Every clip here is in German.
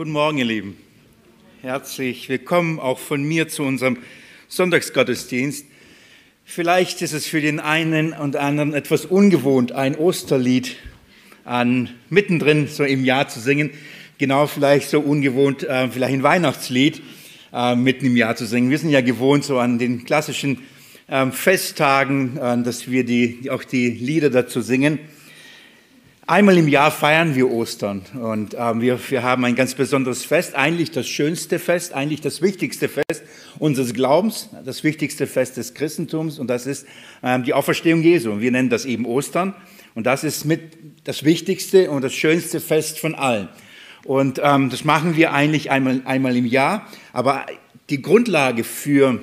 Guten Morgen, ihr Lieben. Herzlich willkommen auch von mir zu unserem Sonntagsgottesdienst. Vielleicht ist es für den einen und anderen etwas ungewohnt, ein Osterlied an, mittendrin so im Jahr zu singen. Genau vielleicht so ungewohnt, äh, vielleicht ein Weihnachtslied äh, mitten im Jahr zu singen. Wir sind ja gewohnt so an den klassischen äh, Festtagen, dass wir die, auch die Lieder dazu singen. Einmal im Jahr feiern wir Ostern und äh, wir, wir haben ein ganz besonderes Fest, eigentlich das schönste Fest, eigentlich das wichtigste Fest unseres Glaubens, das wichtigste Fest des Christentums und das ist äh, die Auferstehung Jesu. Und wir nennen das eben Ostern und das ist mit das wichtigste und das schönste Fest von allen. Und ähm, das machen wir eigentlich einmal, einmal im Jahr, aber die Grundlage für,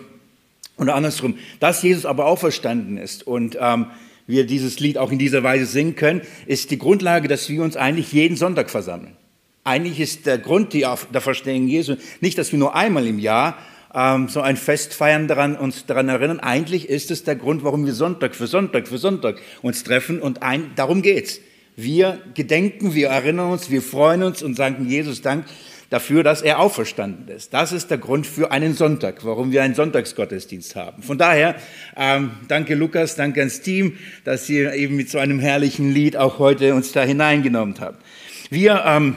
oder andersrum, dass Jesus aber auferstanden ist und ähm, wir dieses Lied auch in dieser Weise singen können, ist die Grundlage, dass wir uns eigentlich jeden Sonntag versammeln. Eigentlich ist der Grund der Verstehung Jesu nicht, dass wir nur einmal im Jahr ähm, so ein Fest feiern, daran, uns daran erinnern. Eigentlich ist es der Grund, warum wir Sonntag für Sonntag für Sonntag uns treffen und ein, darum geht's. Wir gedenken, wir erinnern uns, wir freuen uns und sagen Jesus Dank, dafür, dass er auferstanden ist. Das ist der Grund für einen Sonntag, warum wir einen Sonntagsgottesdienst haben. Von daher, ähm, danke Lukas, danke ans Team, dass ihr eben mit so einem herrlichen Lied auch heute uns da hineingenommen habt. Wir ähm,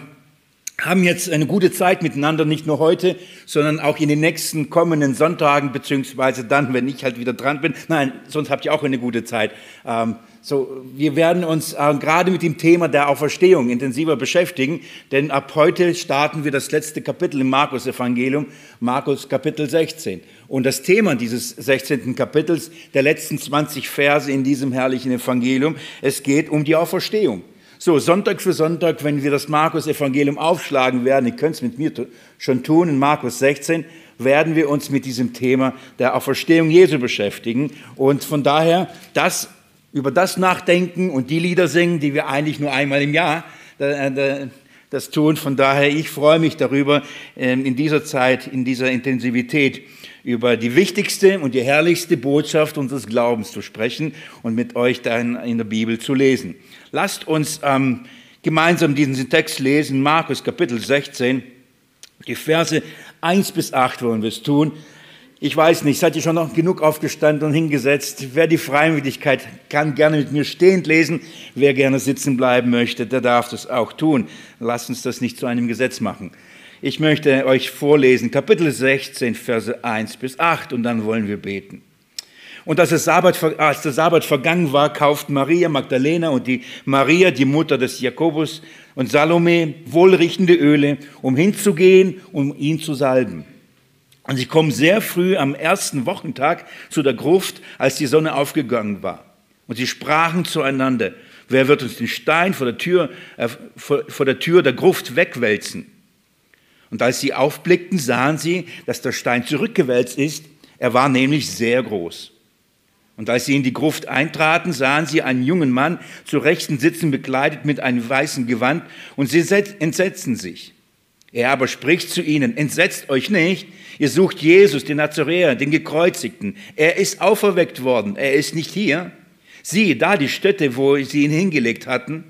haben jetzt eine gute Zeit miteinander, nicht nur heute, sondern auch in den nächsten kommenden Sonntagen, beziehungsweise dann, wenn ich halt wieder dran bin. Nein, sonst habt ihr auch eine gute Zeit. Ähm, so, wir werden uns äh, gerade mit dem Thema der Auferstehung intensiver beschäftigen, denn ab heute starten wir das letzte Kapitel im Markus-Evangelium, Markus Kapitel 16. Und das Thema dieses 16. Kapitels, der letzten 20 Verse in diesem herrlichen Evangelium, es geht um die Auferstehung. So, Sonntag für Sonntag, wenn wir das Markus-Evangelium aufschlagen werden, ihr könnt es mit mir schon tun, in Markus 16, werden wir uns mit diesem Thema der Auferstehung Jesu beschäftigen. Und von daher, das über das nachdenken und die Lieder singen, die wir eigentlich nur einmal im Jahr äh, das tun. Von daher, ich freue mich darüber, ähm, in dieser Zeit, in dieser Intensivität über die wichtigste und die herrlichste Botschaft unseres Glaubens zu sprechen und mit euch dann in der Bibel zu lesen. Lasst uns ähm, gemeinsam diesen Text lesen, Markus Kapitel 16, die Verse 1 bis 8 wollen wir es tun. Ich weiß nicht, seid ihr schon noch genug aufgestanden und hingesetzt? Wer die Freiwilligkeit kann gerne mit mir stehend lesen. Wer gerne sitzen bleiben möchte, der darf das auch tun. Lasst uns das nicht zu einem Gesetz machen. Ich möchte euch vorlesen, Kapitel 16, Verse 1 bis 8 und dann wollen wir beten. Und als der, Sabbat, als der Sabbat vergangen war, kauften Maria Magdalena und die Maria, die Mutter des Jakobus und Salome, wohlriechende Öle, um hinzugehen, um ihn zu salben. Und sie kommen sehr früh am ersten Wochentag zu der Gruft, als die Sonne aufgegangen war. Und sie sprachen zueinander, wer wird uns den Stein vor der Tür, äh, vor, vor der, Tür der Gruft wegwälzen? Und als sie aufblickten, sahen sie, dass der Stein zurückgewälzt ist. Er war nämlich sehr groß. Und als sie in die Gruft eintraten, sahen sie einen jungen Mann zu rechten sitzen, bekleidet mit einem weißen Gewand, und sie entsetzten sich. Er aber spricht zu ihnen, entsetzt euch nicht, ihr sucht Jesus, den Nazaräer, den Gekreuzigten. Er ist auferweckt worden, er ist nicht hier. Siehe da die Stätte, wo sie ihn hingelegt hatten.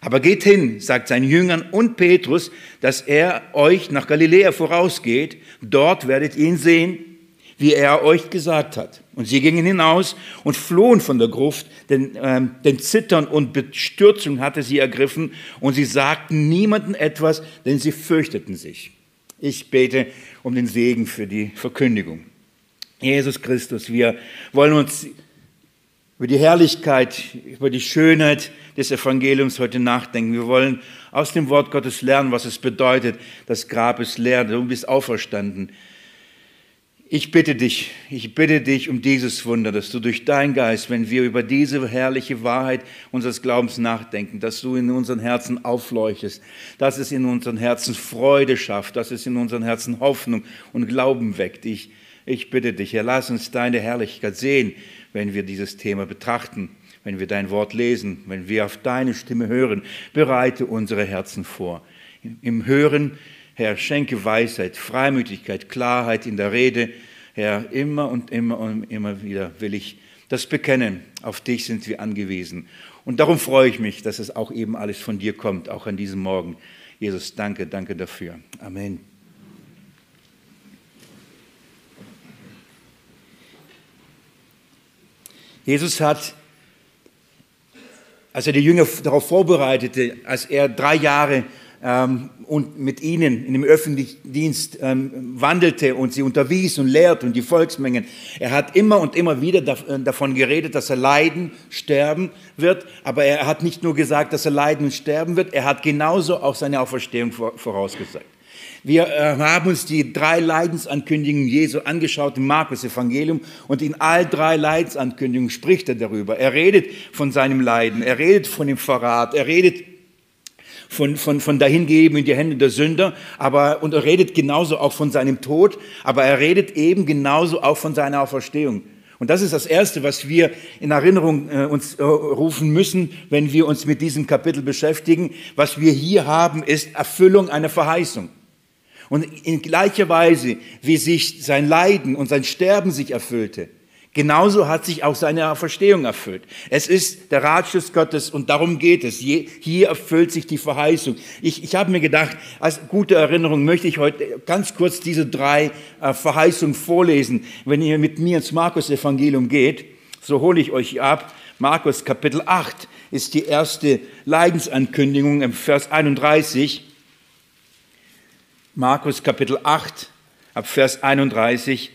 Aber geht hin, sagt seinen Jüngern und Petrus, dass er euch nach Galiläa vorausgeht. Dort werdet ihr ihn sehen, wie er euch gesagt hat. Und sie gingen hinaus und flohen von der Gruft, denn, ähm, denn Zittern und Bestürzung hatte sie ergriffen und sie sagten niemanden etwas, denn sie fürchteten sich. Ich bete um den Segen für die Verkündigung. Jesus Christus, wir wollen uns über die Herrlichkeit, über die Schönheit des Evangeliums heute nachdenken. Wir wollen aus dem Wort Gottes lernen, was es bedeutet, das Grab ist leer, du bist auferstanden. Ich bitte dich, ich bitte dich um dieses Wunder, dass du durch deinen Geist, wenn wir über diese herrliche Wahrheit unseres Glaubens nachdenken, dass du in unseren Herzen aufleuchtest, dass es in unseren Herzen Freude schafft, dass es in unseren Herzen Hoffnung und Glauben weckt. Ich, ich bitte dich, Herr, lass uns deine Herrlichkeit sehen, wenn wir dieses Thema betrachten, wenn wir dein Wort lesen, wenn wir auf deine Stimme hören. Bereite unsere Herzen vor. Im Hören Herr, schenke Weisheit, Freimütigkeit, Klarheit in der Rede. Herr, immer und immer und immer wieder will ich das bekennen. Auf dich sind wir angewiesen. Und darum freue ich mich, dass es auch eben alles von dir kommt, auch an diesem Morgen. Jesus, danke, danke dafür. Amen. Jesus hat, als er die Jünger darauf vorbereitete, als er drei Jahre und mit ihnen in dem öffentlichen Dienst ähm, wandelte und sie unterwies und lehrt und die Volksmengen. Er hat immer und immer wieder äh, davon geredet, dass er leiden, sterben wird. Aber er hat nicht nur gesagt, dass er leiden und sterben wird, er hat genauso auch seine Auferstehung vorausgesagt. Wir äh, haben uns die drei Leidensankündigungen Jesu angeschaut im Markus-Evangelium und in all drei Leidensankündigungen spricht er darüber. Er redet von seinem Leiden, er redet von dem Verrat, er redet von, von, von dahingeben in die Hände der Sünder, aber, und er redet genauso auch von seinem Tod, aber er redet eben genauso auch von seiner Auferstehung. Und das ist das Erste, was wir in Erinnerung äh, uns äh, rufen müssen, wenn wir uns mit diesem Kapitel beschäftigen. Was wir hier haben, ist Erfüllung einer Verheißung. Und in gleicher Weise, wie sich sein Leiden und sein Sterben sich erfüllte, genauso hat sich auch seine Verstehung erfüllt. Es ist der Ratschluss Gottes und darum geht es. Hier erfüllt sich die Verheißung. Ich, ich habe mir gedacht, als gute Erinnerung möchte ich heute ganz kurz diese drei äh, Verheißungen vorlesen. Wenn ihr mit mir ins Markus-Evangelium geht, so hole ich euch ab. Markus Kapitel 8 ist die erste Leidensankündigung im Vers 31. Markus Kapitel 8, ab Vers 31.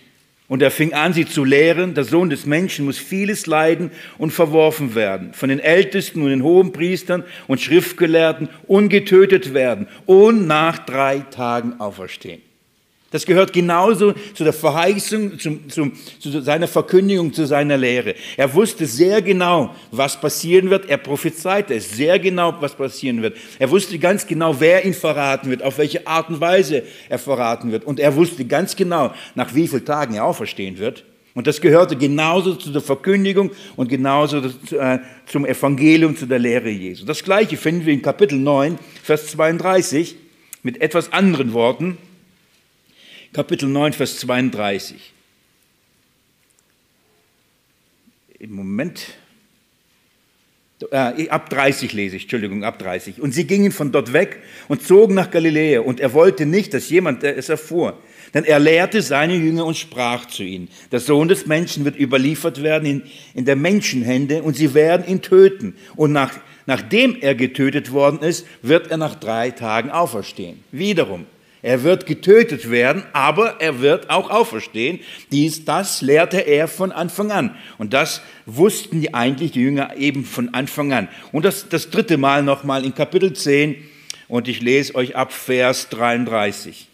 Und er fing an, sie zu lehren, der Sohn des Menschen muss vieles leiden und verworfen werden, von den Ältesten und den Hohenpriestern und Schriftgelehrten ungetötet werden und nach drei Tagen auferstehen. Das gehört genauso zu der Verheißung, zum, zum, zu seiner Verkündigung, zu seiner Lehre. Er wusste sehr genau, was passieren wird. Er prophezeite es sehr genau, was passieren wird. Er wusste ganz genau, wer ihn verraten wird, auf welche Art und Weise er verraten wird. Und er wusste ganz genau, nach wie vielen Tagen er auferstehen wird. Und das gehörte genauso zu der Verkündigung und genauso äh, zum Evangelium, zu der Lehre Jesu. Das gleiche finden wir in Kapitel 9, Vers 32 mit etwas anderen Worten. Kapitel 9, Vers 32. Im Moment, äh, ab 30 lese ich, Entschuldigung, ab 30. Und sie gingen von dort weg und zogen nach Galiläa. Und er wollte nicht, dass jemand es erfuhr. Denn er lehrte seine Jünger und sprach zu ihnen, der Sohn des Menschen wird überliefert werden in, in der Menschenhände und sie werden ihn töten. Und nach, nachdem er getötet worden ist, wird er nach drei Tagen auferstehen. Wiederum, er wird getötet werden, aber er wird auch auferstehen. Dies, das lehrte er von Anfang an. Und das wussten die eigentlich die Jünger eben von Anfang an. Und das, das dritte Mal nochmal in Kapitel 10. Und ich lese euch ab Vers 33.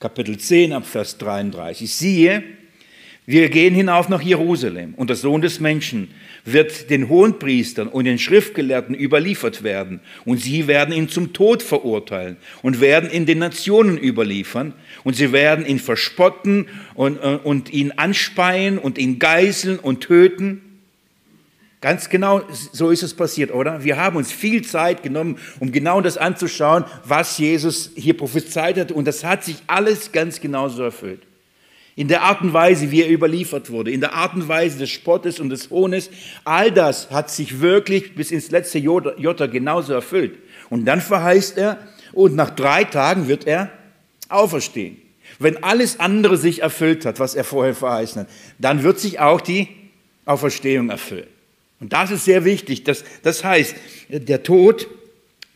Kapitel 10 ab Vers 33. Siehe, wir gehen hinauf nach Jerusalem und der Sohn des Menschen wird den Hohenpriestern und den Schriftgelehrten überliefert werden und sie werden ihn zum Tod verurteilen und werden ihn den Nationen überliefern und sie werden ihn verspotten und, und ihn anspeien und ihn geißeln und töten. Ganz genau so ist es passiert, oder? Wir haben uns viel Zeit genommen, um genau das anzuschauen, was Jesus hier prophezeit hat und das hat sich alles ganz genau so erfüllt in der Art und Weise, wie er überliefert wurde, in der Art und Weise des Spottes und des Hohnes, all das hat sich wirklich bis ins letzte Jota genauso erfüllt. Und dann verheißt er, und nach drei Tagen wird er auferstehen. Wenn alles andere sich erfüllt hat, was er vorher verheißen hat, dann wird sich auch die Auferstehung erfüllen. Und das ist sehr wichtig. Das, das heißt, der Tod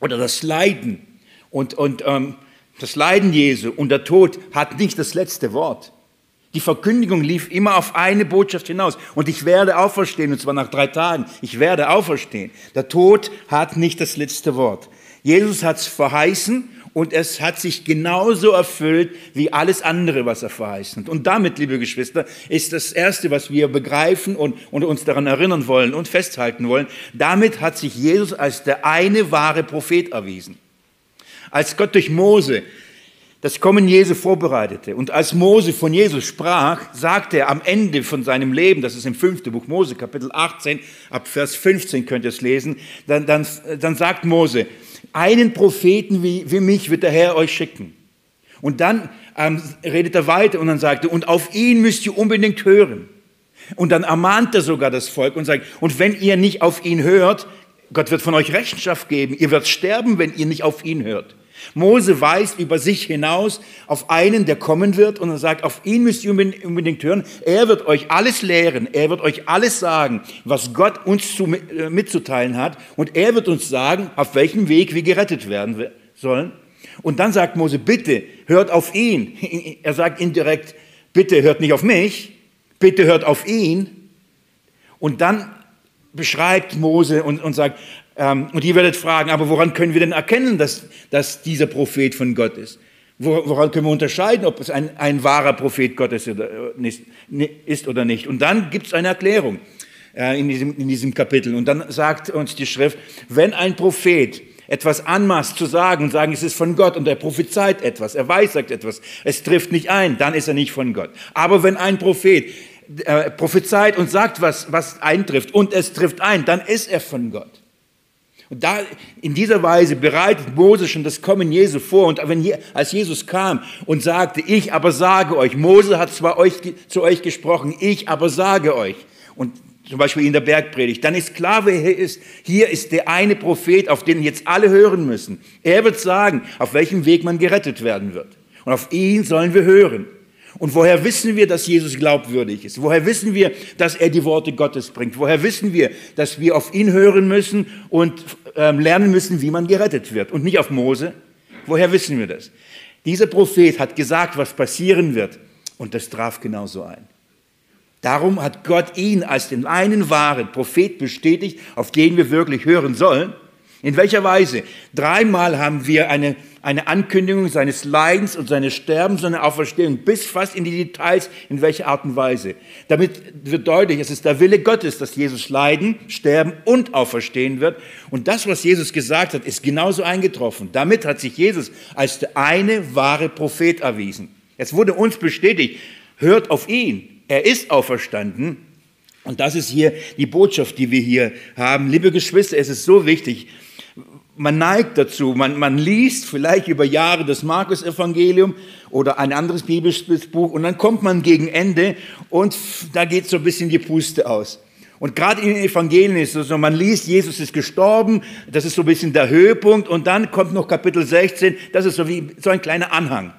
oder das Leiden und, und ähm, das Leiden Jesu und der Tod hat nicht das letzte Wort. Die Verkündigung lief immer auf eine Botschaft hinaus. Und ich werde auferstehen, und zwar nach drei Tagen. Ich werde auferstehen. Der Tod hat nicht das letzte Wort. Jesus hat es verheißen und es hat sich genauso erfüllt wie alles andere, was er verheißen hat. Und damit, liebe Geschwister, ist das Erste, was wir begreifen und, und uns daran erinnern wollen und festhalten wollen. Damit hat sich Jesus als der eine wahre Prophet erwiesen. Als Gott durch Mose das Kommen Jesu vorbereitete. Und als Mose von Jesus sprach, sagte er am Ende von seinem Leben, das ist im fünften Buch Mose, Kapitel 18, ab Vers 15 könnt ihr es lesen, dann, dann, dann sagt Mose, einen Propheten wie, wie mich wird der Herr euch schicken. Und dann ähm, redet er weiter und dann sagt er, und auf ihn müsst ihr unbedingt hören. Und dann ermahnt er sogar das Volk und sagt, und wenn ihr nicht auf ihn hört, Gott wird von euch Rechenschaft geben, ihr werdet sterben, wenn ihr nicht auf ihn hört. Mose weist über sich hinaus auf einen, der kommen wird und er sagt, auf ihn müsst ihr unbedingt hören. Er wird euch alles lehren, er wird euch alles sagen, was Gott uns zu, äh, mitzuteilen hat und er wird uns sagen, auf welchem Weg wir gerettet werden sollen. Und dann sagt Mose, bitte hört auf ihn. Er sagt indirekt, bitte hört nicht auf mich, bitte hört auf ihn. Und dann beschreibt Mose und, und sagt, und ihr werdet fragen, aber woran können wir denn erkennen, dass, dass dieser Prophet von Gott ist? Woran können wir unterscheiden, ob es ein, ein wahrer Prophet Gottes ist oder nicht? Und dann gibt es eine Erklärung äh, in diesem, in diesem Kapitel. Und dann sagt uns die Schrift, wenn ein Prophet etwas anmaßt zu sagen und sagen, es ist von Gott und er prophezeit etwas, er weissagt etwas, es trifft nicht ein, dann ist er nicht von Gott. Aber wenn ein Prophet äh, prophezeit und sagt, was, was eintrifft und es trifft ein, dann ist er von Gott. Und da, in dieser Weise bereitet Mose schon das Kommen Jesu vor. Und wenn, als Jesus kam und sagte, ich aber sage euch, Mose hat zwar euch, zu euch gesprochen, ich aber sage euch. Und zum Beispiel in der Bergpredigt, dann ist klar, wer hier ist. Hier ist der eine Prophet, auf den jetzt alle hören müssen. Er wird sagen, auf welchem Weg man gerettet werden wird. Und auf ihn sollen wir hören. Und woher wissen wir, dass Jesus glaubwürdig ist? Woher wissen wir, dass er die Worte Gottes bringt? Woher wissen wir, dass wir auf ihn hören müssen und ähm, lernen müssen, wie man gerettet wird und nicht auf Mose? Woher wissen wir das? Dieser Prophet hat gesagt, was passieren wird und das traf genauso ein. Darum hat Gott ihn als den einen wahren Prophet bestätigt, auf den wir wirklich hören sollen. In welcher Weise? Dreimal haben wir eine, eine Ankündigung seines Leidens und seines Sterbens seiner Auferstehung, bis fast in die Details, in welcher Art und Weise. Damit wird deutlich, es ist der Wille Gottes, dass Jesus leiden, sterben und auferstehen wird. Und das, was Jesus gesagt hat, ist genauso eingetroffen. Damit hat sich Jesus als der eine wahre Prophet erwiesen. Es wurde uns bestätigt, hört auf ihn. Er ist auferstanden. Und das ist hier die Botschaft, die wir hier haben. Liebe Geschwister, es ist so wichtig, man neigt dazu, man, man liest vielleicht über Jahre das Markus-Evangelium oder ein anderes biblisches Buch und dann kommt man gegen Ende und da geht so ein bisschen die Puste aus. Und gerade in den Evangelien ist es so, man liest, Jesus ist gestorben, das ist so ein bisschen der Höhepunkt und dann kommt noch Kapitel 16, das ist so wie so ein kleiner Anhang.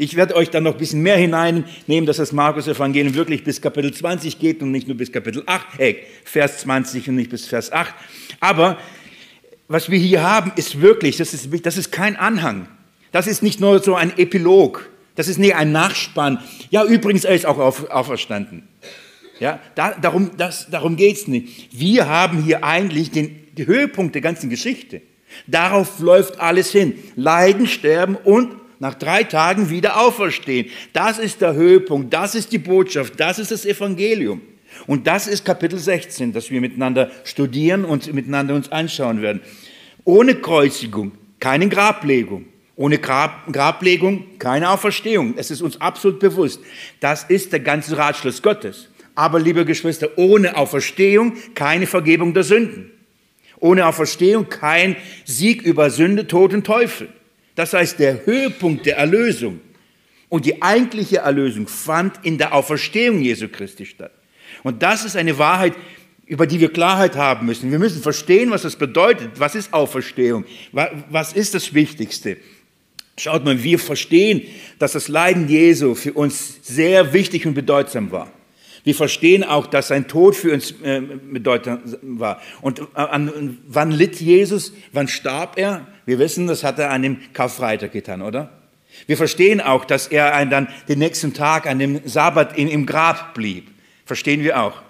Ich werde euch dann noch ein bisschen mehr hineinnehmen, dass das Markus-Evangelium wirklich bis Kapitel 20 geht und nicht nur bis Kapitel 8, äh, Vers 20 und nicht bis Vers 8. Aber was wir hier haben, ist wirklich, das ist, das ist kein Anhang. Das ist nicht nur so ein Epilog. Das ist nicht ein Nachspann. Ja, übrigens, er ist auch auf, auferstanden. Ja, da, darum, darum geht es nicht. Wir haben hier eigentlich den, den Höhepunkt der ganzen Geschichte. Darauf läuft alles hin. Leiden, sterben und nach drei Tagen wieder auferstehen. Das ist der Höhepunkt, das ist die Botschaft, das ist das Evangelium. Und das ist Kapitel 16, das wir miteinander studieren und miteinander uns anschauen werden. Ohne Kreuzigung keine Grablegung. Ohne Grab, Grablegung keine Auferstehung. Es ist uns absolut bewusst. Das ist der ganze Ratschluss Gottes. Aber, liebe Geschwister, ohne Auferstehung keine Vergebung der Sünden. Ohne Auferstehung kein Sieg über Sünde, Tod und Teufel. Das heißt, der Höhepunkt der Erlösung und die eigentliche Erlösung fand in der Auferstehung Jesu Christi statt. Und das ist eine Wahrheit, über die wir Klarheit haben müssen. Wir müssen verstehen, was das bedeutet. Was ist Auferstehung? Was ist das Wichtigste? Schaut mal, wir verstehen, dass das Leiden Jesu für uns sehr wichtig und bedeutsam war. Wir verstehen auch, dass sein Tod für uns äh, bedeutsam war. Und äh, an, wann litt Jesus? Wann starb er? Wir wissen, das hat er an dem Karfreitag getan, oder? Wir verstehen auch, dass er dann den nächsten Tag an dem Sabbat im Grab blieb. Verstehen wir auch.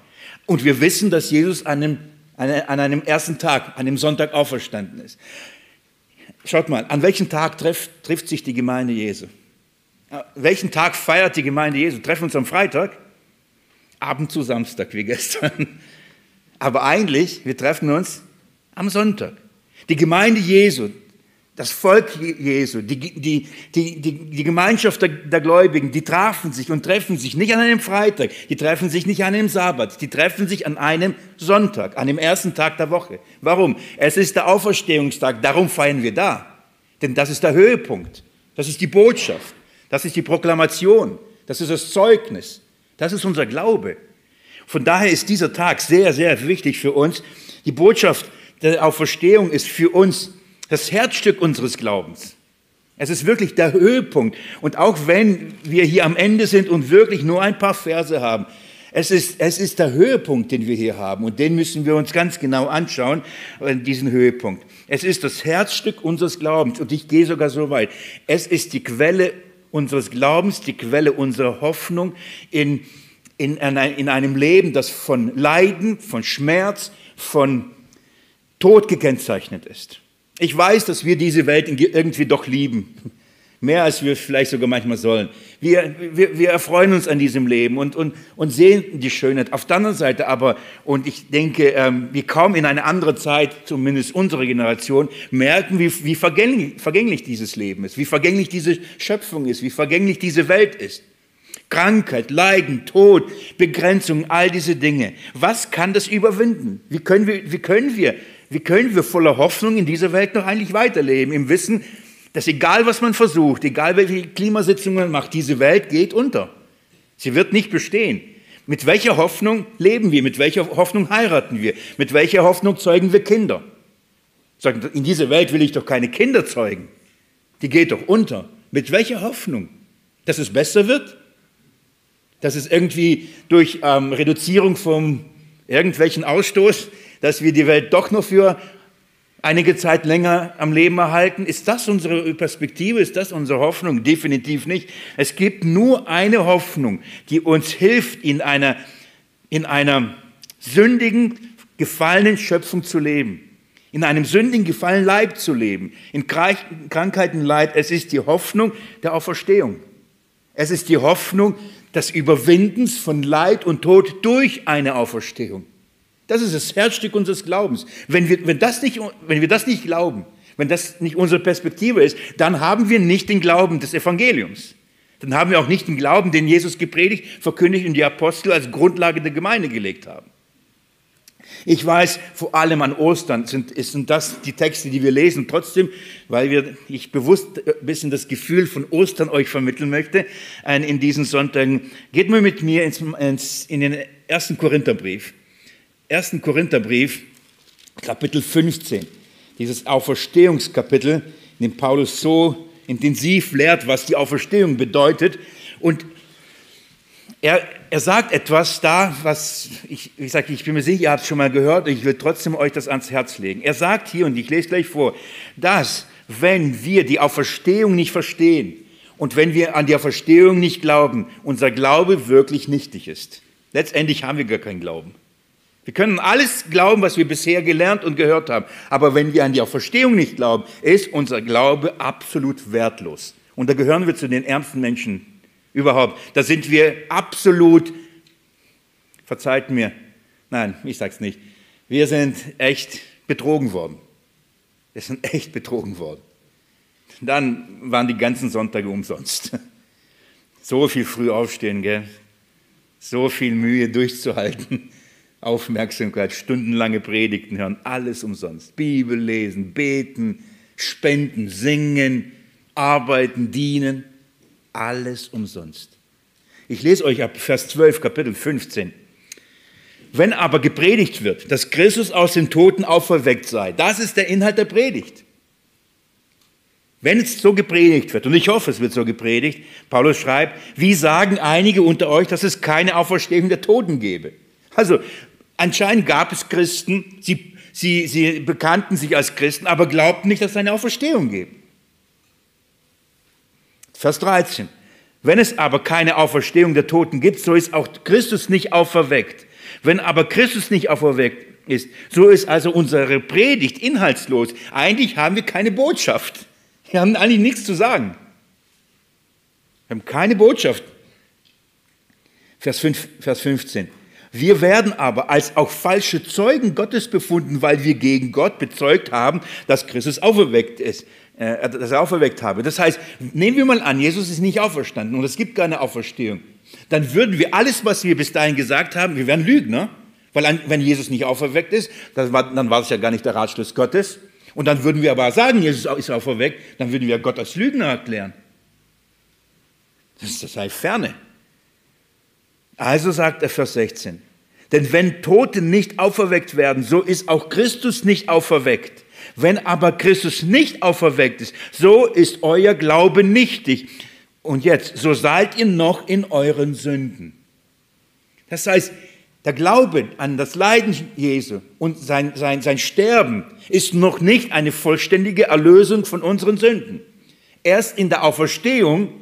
Und wir wissen, dass Jesus an einem, an einem ersten Tag, an dem Sonntag auferstanden ist. Schaut mal, an welchem Tag trifft, trifft sich die Gemeinde Jesu? An welchen Tag feiert die Gemeinde Jesu? Treffen uns am Freitag? Abend zu Samstag, wie gestern. Aber eigentlich, wir treffen uns am Sonntag. Die Gemeinde Jesu das Volk Jesu, die, die, die, die, Gemeinschaft der, der Gläubigen, die trafen sich und treffen sich nicht an einem Freitag, die treffen sich nicht an einem Sabbat, die treffen sich an einem Sonntag, an dem ersten Tag der Woche. Warum? Es ist der Auferstehungstag, darum feiern wir da. Denn das ist der Höhepunkt, das ist die Botschaft, das ist die Proklamation, das ist das Zeugnis, das ist unser Glaube. Von daher ist dieser Tag sehr, sehr wichtig für uns. Die Botschaft der Auferstehung ist für uns das Herzstück unseres Glaubens. Es ist wirklich der Höhepunkt. Und auch wenn wir hier am Ende sind und wirklich nur ein paar Verse haben, es ist, es ist der Höhepunkt, den wir hier haben. Und den müssen wir uns ganz genau anschauen, äh, diesen Höhepunkt. Es ist das Herzstück unseres Glaubens. Und ich gehe sogar so weit. Es ist die Quelle unseres Glaubens, die Quelle unserer Hoffnung in, in, in einem Leben, das von Leiden, von Schmerz, von Tod gekennzeichnet ist. Ich weiß, dass wir diese Welt irgendwie doch lieben. Mehr als wir vielleicht sogar manchmal sollen. Wir, wir, wir erfreuen uns an diesem Leben und, und, und sehen die Schönheit. Auf der anderen Seite aber, und ich denke, ähm, wie kaum in einer anderen Zeit, zumindest unsere Generation, merken, wie, wie vergänglich, vergänglich dieses Leben ist, wie vergänglich diese Schöpfung ist, wie vergänglich diese Welt ist. Krankheit, Leiden, Tod, Begrenzung, all diese Dinge. Was kann das überwinden? Wie können wir, wie können wir wie können wir voller Hoffnung in dieser Welt noch eigentlich weiterleben, im Wissen, dass egal was man versucht, egal welche Klimasitzung man macht, diese Welt geht unter. Sie wird nicht bestehen. Mit welcher Hoffnung leben wir? Mit welcher Hoffnung heiraten wir? Mit welcher Hoffnung zeugen wir Kinder? Sagen, in dieser Welt will ich doch keine Kinder zeugen. Die geht doch unter. Mit welcher Hoffnung? Dass es besser wird? Dass es irgendwie durch ähm, Reduzierung von irgendwelchen Ausstoß dass wir die Welt doch noch für einige Zeit länger am Leben erhalten? Ist das unsere Perspektive? Ist das unsere Hoffnung? Definitiv nicht. Es gibt nur eine Hoffnung, die uns hilft, in einer, in einer sündigen, gefallenen Schöpfung zu leben. In einem sündigen, gefallenen Leib zu leben. In Krankheiten, Leid. Es ist die Hoffnung der Auferstehung. Es ist die Hoffnung des Überwindens von Leid und Tod durch eine Auferstehung. Das ist das Herzstück unseres Glaubens. Wenn wir, wenn, das nicht, wenn wir das nicht glauben, wenn das nicht unsere Perspektive ist, dann haben wir nicht den Glauben des Evangeliums. Dann haben wir auch nicht den Glauben, den Jesus gepredigt, verkündigt und die Apostel als Grundlage der Gemeinde gelegt haben. Ich weiß, vor allem an Ostern sind, sind das die Texte, die wir lesen. Trotzdem, weil wir, ich bewusst ein bisschen das Gefühl von Ostern euch vermitteln möchte, in diesen Sonntagen, geht mal mit mir ins, ins, in den ersten Korintherbrief. 1. Korintherbrief, Kapitel 15, dieses Auferstehungskapitel, in dem Paulus so intensiv lehrt, was die Auferstehung bedeutet. Und er, er sagt etwas da, was ich, ich sage, ich bin mir sicher, ihr habt es schon mal gehört, ich will trotzdem euch das ans Herz legen. Er sagt hier, und ich lese gleich vor, dass wenn wir die Auferstehung nicht verstehen und wenn wir an die Auferstehung nicht glauben, unser Glaube wirklich nichtig ist. Letztendlich haben wir gar keinen Glauben. Wir können alles glauben, was wir bisher gelernt und gehört haben. Aber wenn wir an die Auferstehung nicht glauben, ist unser Glaube absolut wertlos. Und da gehören wir zu den ärmsten Menschen überhaupt. Da sind wir absolut, verzeiht mir, nein, ich sag's nicht. Wir sind echt betrogen worden. Wir sind echt betrogen worden. Dann waren die ganzen Sonntage umsonst. So viel früh aufstehen, gell? So viel Mühe durchzuhalten Aufmerksamkeit, stundenlange Predigten hören, alles umsonst. Bibel lesen, beten, spenden, singen, arbeiten, dienen, alles umsonst. Ich lese euch ab Vers 12, Kapitel 15. Wenn aber gepredigt wird, dass Christus aus den Toten auferweckt sei, das ist der Inhalt der Predigt. Wenn es so gepredigt wird, und ich hoffe, es wird so gepredigt, Paulus schreibt, wie sagen einige unter euch, dass es keine Auferstehung der Toten gebe? Also Anscheinend gab es Christen, sie, sie, sie bekannten sich als Christen, aber glaubten nicht, dass es eine Auferstehung gibt. Vers 13. Wenn es aber keine Auferstehung der Toten gibt, so ist auch Christus nicht auferweckt. Wenn aber Christus nicht auferweckt ist, so ist also unsere Predigt inhaltslos. Eigentlich haben wir keine Botschaft. Wir haben eigentlich nichts zu sagen. Wir haben keine Botschaft. Vers, 5, Vers 15. Wir werden aber als auch falsche Zeugen Gottes befunden, weil wir gegen Gott bezeugt haben, dass Christus auferweckt ist, äh, dass er auferweckt habe. Das heißt, nehmen wir mal an, Jesus ist nicht auferstanden und es gibt keine Auferstehung. Dann würden wir alles, was wir bis dahin gesagt haben, wir wären Lügner. Weil wenn Jesus nicht auferweckt ist, dann war, dann war es ja gar nicht der Ratschluss Gottes. Und dann würden wir aber sagen, Jesus ist auferweckt, dann würden wir Gott als Lügner erklären. Das sei ferne. Also sagt er Vers 16, denn wenn Tote nicht auferweckt werden, so ist auch Christus nicht auferweckt. Wenn aber Christus nicht auferweckt ist, so ist euer Glaube nichtig. Und jetzt, so seid ihr noch in euren Sünden. Das heißt, der Glaube an das Leiden Jesu und sein, sein, sein Sterben ist noch nicht eine vollständige Erlösung von unseren Sünden. Erst in der Auferstehung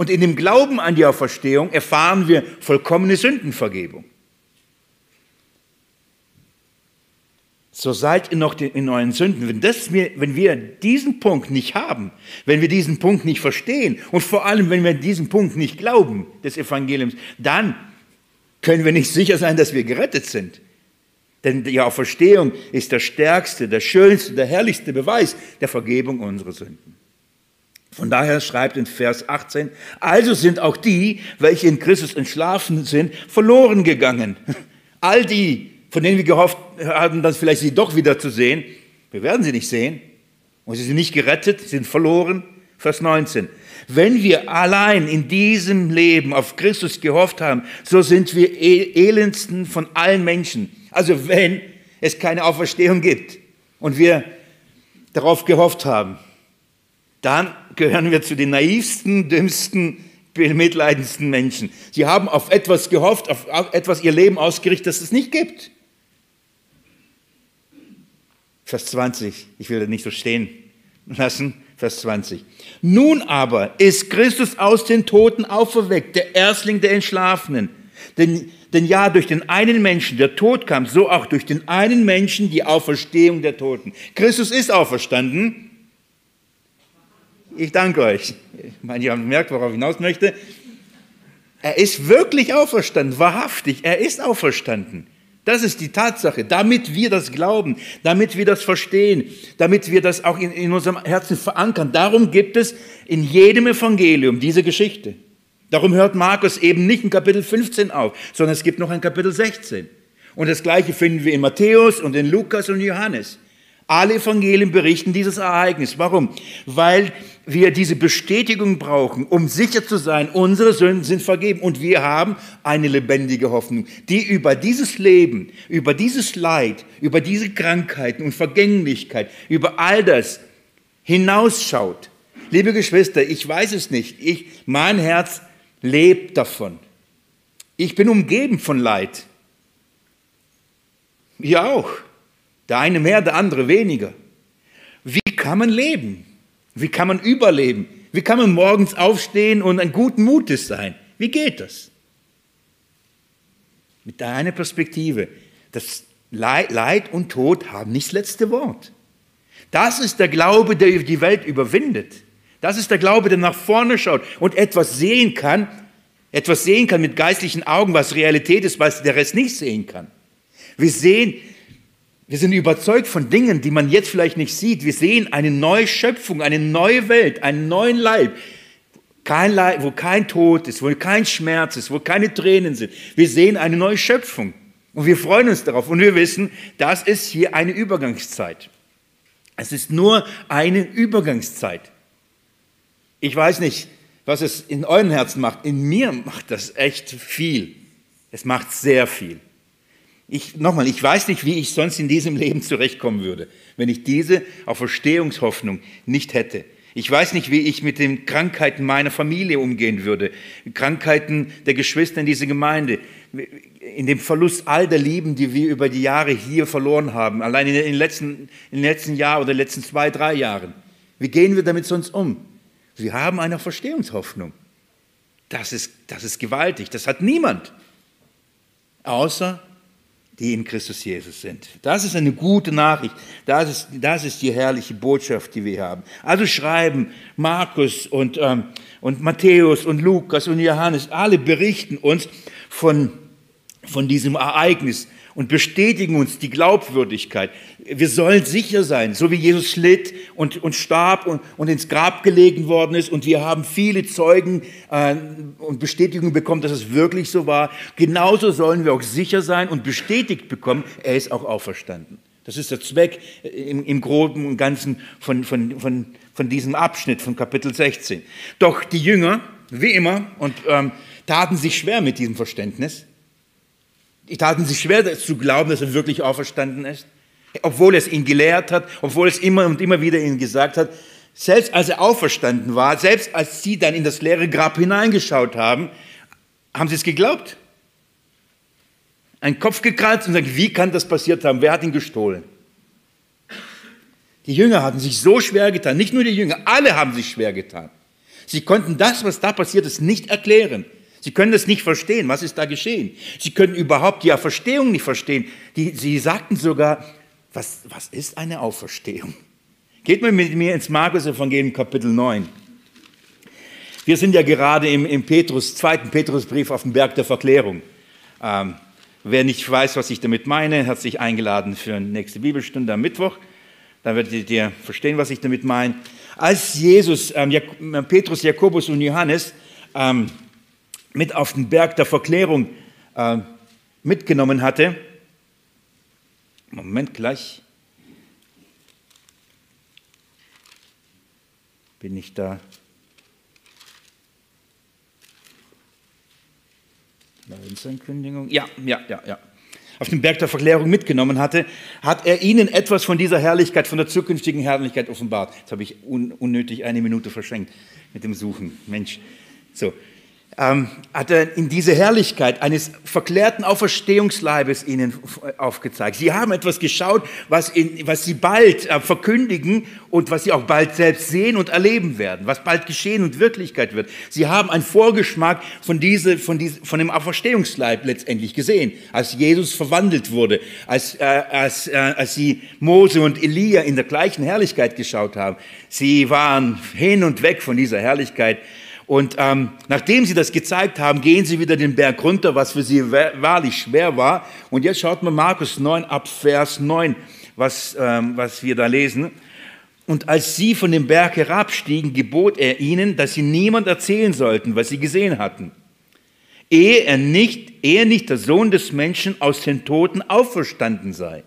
und in dem Glauben an die Auferstehung erfahren wir vollkommene Sündenvergebung. So seid ihr noch in euren Sünden. Wenn, das, wenn wir diesen Punkt nicht haben, wenn wir diesen Punkt nicht verstehen und vor allem, wenn wir diesen Punkt nicht glauben des Evangeliums, dann können wir nicht sicher sein, dass wir gerettet sind. Denn die Auferstehung ist der stärkste, der schönste, der herrlichste Beweis der Vergebung unserer Sünden. Von daher schreibt in Vers 18, also sind auch die, welche in Christus entschlafen sind, verloren gegangen. All die, von denen wir gehofft haben, dass vielleicht sie doch wieder zu sehen, wir werden sie nicht sehen. Und sie sind nicht gerettet, sind verloren. Vers 19. Wenn wir allein in diesem Leben auf Christus gehofft haben, so sind wir e-, elendsten von allen Menschen. Also wenn es keine Auferstehung gibt und wir darauf gehofft haben, dann gehören wir zu den naivsten, dümmsten, bemitleidendsten Menschen. Sie haben auf etwas gehofft, auf etwas ihr Leben ausgerichtet, das es nicht gibt. Vers 20, ich will das nicht so stehen lassen. Vers 20. Nun aber ist Christus aus den Toten auferweckt, der Erstling der Entschlafenen. Denn, denn ja, durch den einen Menschen der Tod kam, so auch durch den einen Menschen die Auferstehung der Toten. Christus ist auferstanden ich danke euch. Ich meine, ihr habt gemerkt, worauf ich hinaus möchte. Er ist wirklich auferstanden, wahrhaftig. Er ist auferstanden. Das ist die Tatsache, damit wir das glauben, damit wir das verstehen, damit wir das auch in, in unserem Herzen verankern. Darum gibt es in jedem Evangelium diese Geschichte. Darum hört Markus eben nicht in Kapitel 15 auf, sondern es gibt noch ein Kapitel 16. Und das Gleiche finden wir in Matthäus und in Lukas und Johannes. Alle Evangelien berichten dieses Ereignis. Warum? Weil wir diese Bestätigung brauchen, um sicher zu sein, unsere Sünden sind vergeben und wir haben eine lebendige Hoffnung, die über dieses Leben, über dieses Leid, über diese Krankheiten und Vergänglichkeit, über all das hinausschaut. Liebe Geschwister, ich weiß es nicht. Ich, mein Herz lebt davon. Ich bin umgeben von Leid. Ihr auch. Der eine mehr, der andere weniger. Wie kann man leben? Wie kann man überleben? Wie kann man morgens aufstehen und ein guten Mutes sein? Wie geht das? Mit deiner Perspektive. Das Leid und Tod haben nicht das letzte Wort. Das ist der Glaube, der die Welt überwindet. Das ist der Glaube, der nach vorne schaut und etwas sehen kann, etwas sehen kann mit geistlichen Augen, was Realität ist, was der Rest nicht sehen kann. Wir sehen wir sind überzeugt von Dingen, die man jetzt vielleicht nicht sieht. Wir sehen eine neue Schöpfung, eine neue Welt, einen neuen Leib, kein Leid, wo kein Tod ist, wo kein Schmerz ist, wo keine Tränen sind. Wir sehen eine neue Schöpfung und wir freuen uns darauf und wir wissen, das ist hier eine Übergangszeit. Es ist nur eine Übergangszeit. Ich weiß nicht, was es in euren Herzen macht. In mir macht das echt viel. Es macht sehr viel. Ich, nochmal, ich weiß nicht, wie ich sonst in diesem Leben zurechtkommen würde, wenn ich diese Auferstehungshoffnung nicht hätte. Ich weiß nicht, wie ich mit den Krankheiten meiner Familie umgehen würde, Krankheiten der Geschwister in dieser Gemeinde, in dem Verlust all der Lieben, die wir über die Jahre hier verloren haben, allein in den letzten, in den letzten Jahren oder den letzten zwei, drei Jahren. Wie gehen wir damit sonst um? Wir haben eine Verstehungshoffnung. Das ist, das ist gewaltig. Das hat niemand, außer die in Christus Jesus sind. Das ist eine gute Nachricht. Das ist, das ist die herrliche Botschaft, die wir haben. Also schreiben Markus und, ähm, und Matthäus und Lukas und Johannes, alle berichten uns von, von diesem Ereignis und bestätigen uns die Glaubwürdigkeit. Wir sollen sicher sein, so wie Jesus schlitt und, und starb und, und ins Grab gelegen worden ist und wir haben viele Zeugen äh, und Bestätigungen bekommen, dass es wirklich so war. Genauso sollen wir auch sicher sein und bestätigt bekommen, er ist auch auferstanden. Das ist der Zweck im, im Groben und Ganzen von, von, von, von diesem Abschnitt von Kapitel 16. Doch die Jünger, wie immer, und ähm, taten sich schwer mit diesem Verständnis. Die taten sich schwer zu glauben, dass er wirklich auferstanden ist. obwohl es ihnen gelehrt hat, obwohl es immer und immer wieder ihnen gesagt hat, selbst als er auferstanden war, selbst als sie dann in das leere Grab hineingeschaut haben, haben sie es geglaubt. Ein Kopf gekratzt und gesagt, wie kann das passiert haben? Wer hat ihn gestohlen? Die Jünger hatten sich so schwer getan, nicht nur die Jünger, alle haben sich schwer getan. Sie konnten das, was da passiert ist, nicht erklären. Sie können das nicht verstehen. Was ist da geschehen? Sie können überhaupt die Auferstehung nicht verstehen. Die, sie sagten sogar, was, was ist eine Auferstehung? Geht mal mit mir ins Markus-Evangelium, Kapitel 9. Wir sind ja gerade im, im Petrus, zweiten Petrusbrief auf dem Berg der Verklärung. Ähm, wer nicht weiß, was ich damit meine, hat sich eingeladen für eine nächste Bibelstunde am Mittwoch. Da werdet ihr verstehen, was ich damit meine. Als Jesus, ähm, Petrus, Jakobus und Johannes ähm, mit auf den Berg der Verklärung äh, mitgenommen hatte, Moment gleich, bin ich da. Leidensankündigung. Ja, ja, ja, ja. Auf den Berg der Verklärung mitgenommen hatte, hat er ihnen etwas von dieser Herrlichkeit, von der zukünftigen Herrlichkeit offenbart. Jetzt habe ich un unnötig eine Minute verschenkt mit dem Suchen. Mensch. So, ähm, hat er in diese Herrlichkeit eines verklärten Auferstehungsleibes ihnen aufgezeigt. Sie haben etwas geschaut, was, in, was sie bald äh, verkündigen und was sie auch bald selbst sehen und erleben werden, was bald geschehen und Wirklichkeit wird. Sie haben einen Vorgeschmack von, diese, von, diese, von dem Auferstehungsleib letztendlich gesehen, als Jesus verwandelt wurde, als, äh, als, äh, als sie Mose und Elia in der gleichen Herrlichkeit geschaut haben. Sie waren hin und weg von dieser Herrlichkeit und ähm, nachdem sie das gezeigt haben, gehen sie wieder den Berg runter, was für sie wahrlich schwer war. Und jetzt schaut man Markus 9 ab Vers 9, was, ähm, was wir da lesen. Und als sie von dem Berg herabstiegen, gebot er ihnen, dass sie niemand erzählen sollten, was sie gesehen hatten, ehe er nicht, ehe nicht der Sohn des Menschen aus den Toten auferstanden sei.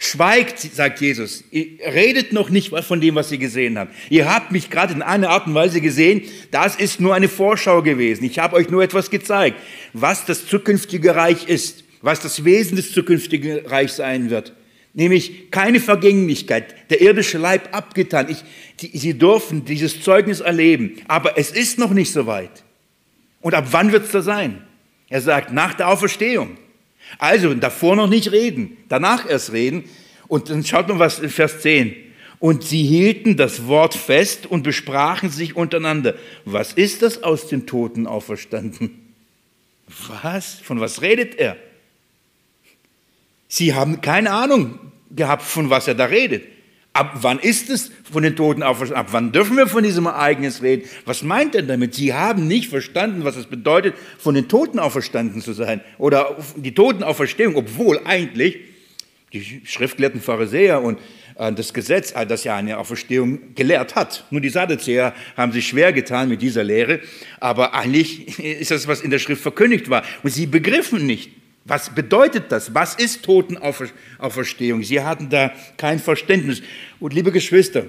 Schweigt, sagt Jesus. Ihr redet noch nicht von dem, was ihr gesehen habt. Ihr habt mich gerade in einer Art und Weise gesehen. Das ist nur eine Vorschau gewesen. Ich habe euch nur etwas gezeigt, was das zukünftige Reich ist, was das Wesen des zukünftigen Reichs sein wird. Nämlich keine Vergänglichkeit, der irdische Leib abgetan. Ich, die, sie dürfen dieses Zeugnis erleben, aber es ist noch nicht so weit. Und ab wann wird es da sein? Er sagt, nach der Auferstehung. Also davor noch nicht reden, danach erst reden. Und dann schaut mal was in Vers 10. Und sie hielten das Wort fest und besprachen sich untereinander. Was ist das aus den Toten auferstanden? Was? Von was redet er? Sie haben keine Ahnung gehabt, von was er da redet. Ab wann ist es von den Toten auferstanden? Ab wann dürfen wir von diesem Ereignis reden? Was meint er damit? Sie haben nicht verstanden, was es bedeutet, von den Toten auferstanden zu sein oder die Totenauferstehung, obwohl eigentlich die schriftgelehrten Pharisäer und äh, das Gesetz, äh, das ja eine Auferstehung gelehrt hat. Nur die Sadduzäer haben sich schwer getan mit dieser Lehre, aber eigentlich ist das, was in der Schrift verkündigt war. Und sie begriffen nicht, was bedeutet das? Was ist Totenauferstehung? Sie hatten da kein Verständnis. Und liebe Geschwister,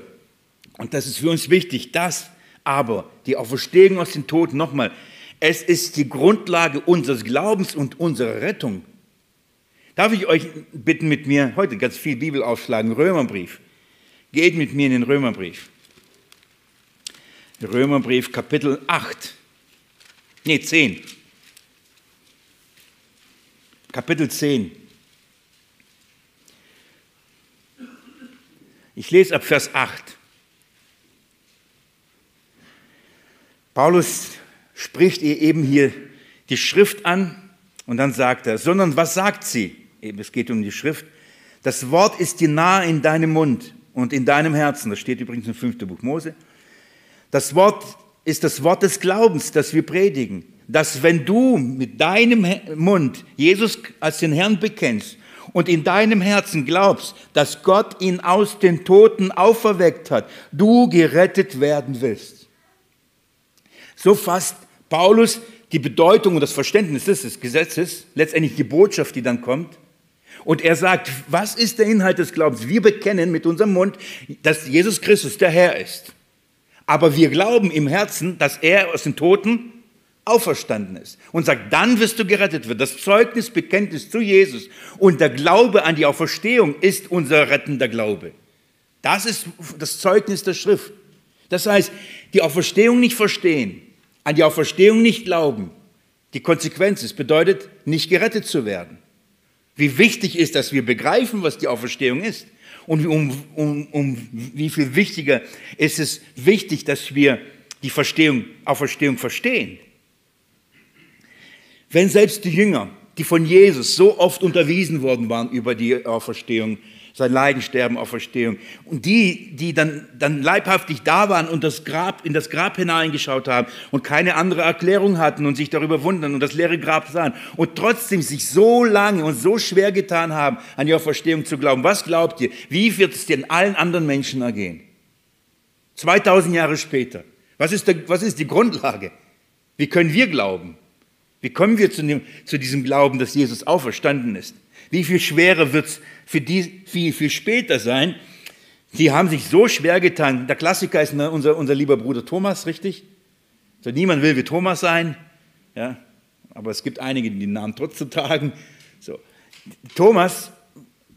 und das ist für uns wichtig, das aber, die Auferstehung aus den Toten, nochmal, es ist die Grundlage unseres Glaubens und unserer Rettung. Darf ich euch bitten, mit mir heute ganz viel Bibel aufschlagen, Römerbrief. Geht mit mir in den Römerbrief. Römerbrief Kapitel 8, nee 10. Kapitel 10. Ich lese ab Vers 8. Paulus spricht ihr eben hier die Schrift an und dann sagt er, sondern was sagt sie? Es geht um die Schrift. Das Wort ist dir nahe in deinem Mund und in deinem Herzen. Das steht übrigens im fünften Buch Mose. Das Wort ist das Wort des Glaubens, das wir predigen dass wenn du mit deinem Mund Jesus als den Herrn bekennst und in deinem Herzen glaubst, dass Gott ihn aus den Toten auferweckt hat, du gerettet werden wirst. So fasst Paulus die Bedeutung und das Verständnis des Gesetzes, letztendlich die Botschaft, die dann kommt. Und er sagt, was ist der Inhalt des Glaubens? Wir bekennen mit unserem Mund, dass Jesus Christus der Herr ist. Aber wir glauben im Herzen, dass er aus den Toten auferstanden ist und sagt, dann wirst du gerettet werden. Das Zeugnis, Bekenntnis zu Jesus und der Glaube an die Auferstehung ist unser rettender Glaube. Das ist das Zeugnis der Schrift. Das heißt, die Auferstehung nicht verstehen, an die Auferstehung nicht glauben, die Konsequenz ist, bedeutet, nicht gerettet zu werden. Wie wichtig ist, dass wir begreifen, was die Auferstehung ist. Und um, um, um wie viel wichtiger ist es wichtig, dass wir die Verstehung, Auferstehung verstehen. Wenn selbst die Jünger, die von Jesus so oft unterwiesen worden waren über die Auferstehung, sein Leiden, Sterben, Auferstehung. Und die, die dann, dann leibhaftig da waren und das Grab, in das Grab hineingeschaut haben und keine andere Erklärung hatten und sich darüber wundern und das leere Grab sahen und trotzdem sich so lange und so schwer getan haben, an die Auferstehung zu glauben. Was glaubt ihr? Wie wird es den allen anderen Menschen ergehen? 2000 Jahre später. Was ist, der, was ist die Grundlage? Wie können wir glauben? Wie kommen wir zu, dem, zu diesem Glauben, dass Jesus auferstanden ist? Wie viel schwerer wird es für die viel, viel später sein? Die haben sich so schwer getan. Der Klassiker ist ne, unser, unser lieber Bruder Thomas, richtig? So, niemand will wie Thomas sein, ja? aber es gibt einige, die den Namen trotzdem tragen. So. Thomas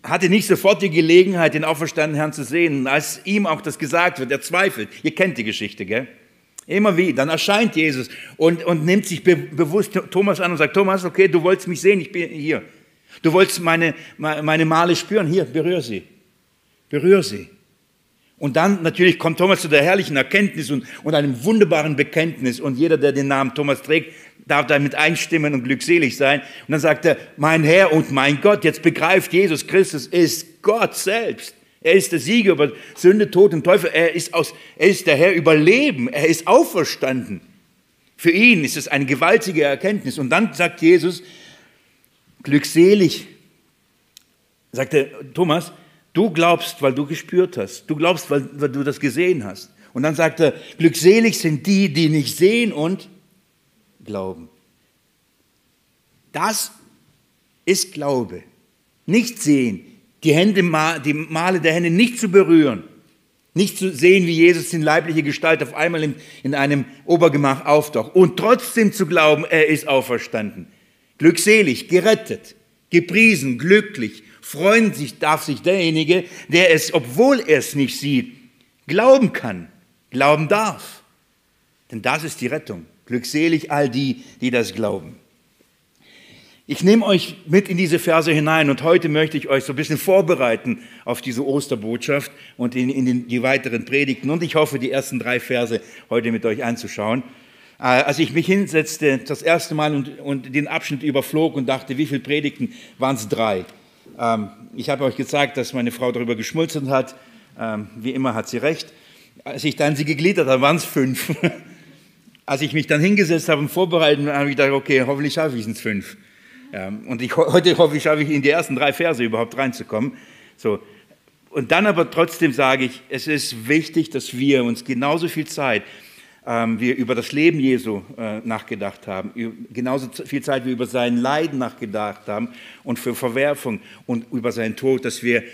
hatte nicht sofort die Gelegenheit, den auferstandenen Herrn zu sehen. Als ihm auch das gesagt wird, er zweifelt. Ihr kennt die Geschichte, gell? Immer wie, dann erscheint Jesus und, und nimmt sich be bewusst Thomas an und sagt, Thomas, okay, du wolltest mich sehen, ich bin hier. Du wolltest meine, meine Male spüren. Hier, berühr sie. Berühr sie. Und dann natürlich kommt Thomas zu der herrlichen Erkenntnis und, und einem wunderbaren Bekenntnis. Und jeder, der den Namen Thomas trägt, darf damit einstimmen und glückselig sein. Und dann sagt er, mein Herr und mein Gott, jetzt begreift Jesus Christus ist Gott selbst. Er ist der Sieger über Sünde, Tod und Teufel. Er ist, aus, er ist der Herr über Leben. Er ist auferstanden. Für ihn ist es eine gewaltige Erkenntnis. Und dann sagt Jesus, glückselig, sagt er, Thomas, du glaubst, weil du gespürt hast. Du glaubst, weil, weil du das gesehen hast. Und dann sagt er, glückselig sind die, die nicht sehen und glauben. Das ist Glaube. Nicht sehen, die, Hände, die Male der Hände nicht zu berühren, nicht zu sehen, wie Jesus in leibliche Gestalt auf einmal in, in einem Obergemach auftaucht und trotzdem zu glauben, er ist auferstanden. Glückselig, gerettet, gepriesen, glücklich, freuen sich darf sich derjenige, der es, obwohl er es nicht sieht, glauben kann, glauben darf. Denn das ist die Rettung. Glückselig all die, die das glauben. Ich nehme euch mit in diese Verse hinein und heute möchte ich euch so ein bisschen vorbereiten auf diese Osterbotschaft und in, in den, die weiteren Predigten und ich hoffe, die ersten drei Verse heute mit euch anzuschauen. Äh, als ich mich hinsetzte, das erste Mal und, und den Abschnitt überflog und dachte, wie viele Predigten, waren es drei. Ähm, ich habe euch gesagt, dass meine Frau darüber geschmolzen hat. Ähm, wie immer hat sie recht. Als ich dann sie gegliedert habe, waren es fünf. Als ich mich dann hingesetzt habe und vorbereitet habe, habe ich gedacht, okay, hoffentlich schaffe ich es fünf. Ähm, und ich, heute hoffe ich, schaffe ich in die ersten drei Verse überhaupt reinzukommen. So. Und dann aber trotzdem sage ich, es ist wichtig, dass wir uns genauso viel Zeit ähm, wir über das Leben Jesu äh, nachgedacht haben, genauso viel Zeit wie über sein Leiden nachgedacht haben und für Verwerfung und über seinen Tod, dass wir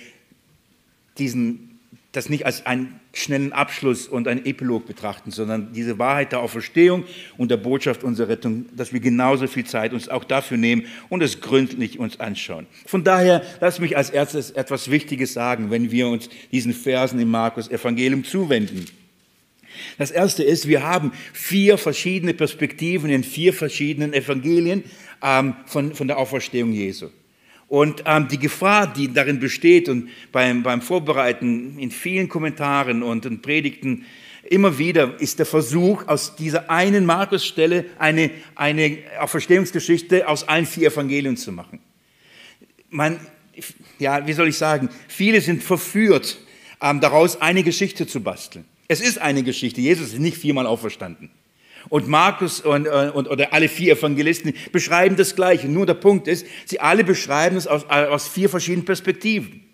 diesen, das nicht als einen schnellen Abschluss und einen Epilog betrachten, sondern diese Wahrheit der Auferstehung und der Botschaft unserer Rettung, dass wir genauso viel Zeit uns auch dafür nehmen und es gründlich uns anschauen. Von daher, lass mich als erstes etwas Wichtiges sagen, wenn wir uns diesen Versen im Markus Evangelium zuwenden. Das erste ist, wir haben vier verschiedene Perspektiven in vier verschiedenen Evangelien ähm, von, von der Auferstehung Jesu. Und ähm, die Gefahr, die darin besteht und beim, beim Vorbereiten in vielen Kommentaren und in Predigten immer wieder ist der Versuch, aus dieser einen Markusstelle eine, eine Auferstehungsgeschichte aus allen vier Evangelien zu machen. Man, ja, wie soll ich sagen, viele sind verführt, ähm, daraus eine Geschichte zu basteln. Es ist eine Geschichte. Jesus ist nicht viermal auferstanden. Und Markus und, äh, und, oder alle vier Evangelisten beschreiben das Gleiche. Nur der Punkt ist, sie alle beschreiben es aus, äh, aus vier verschiedenen Perspektiven.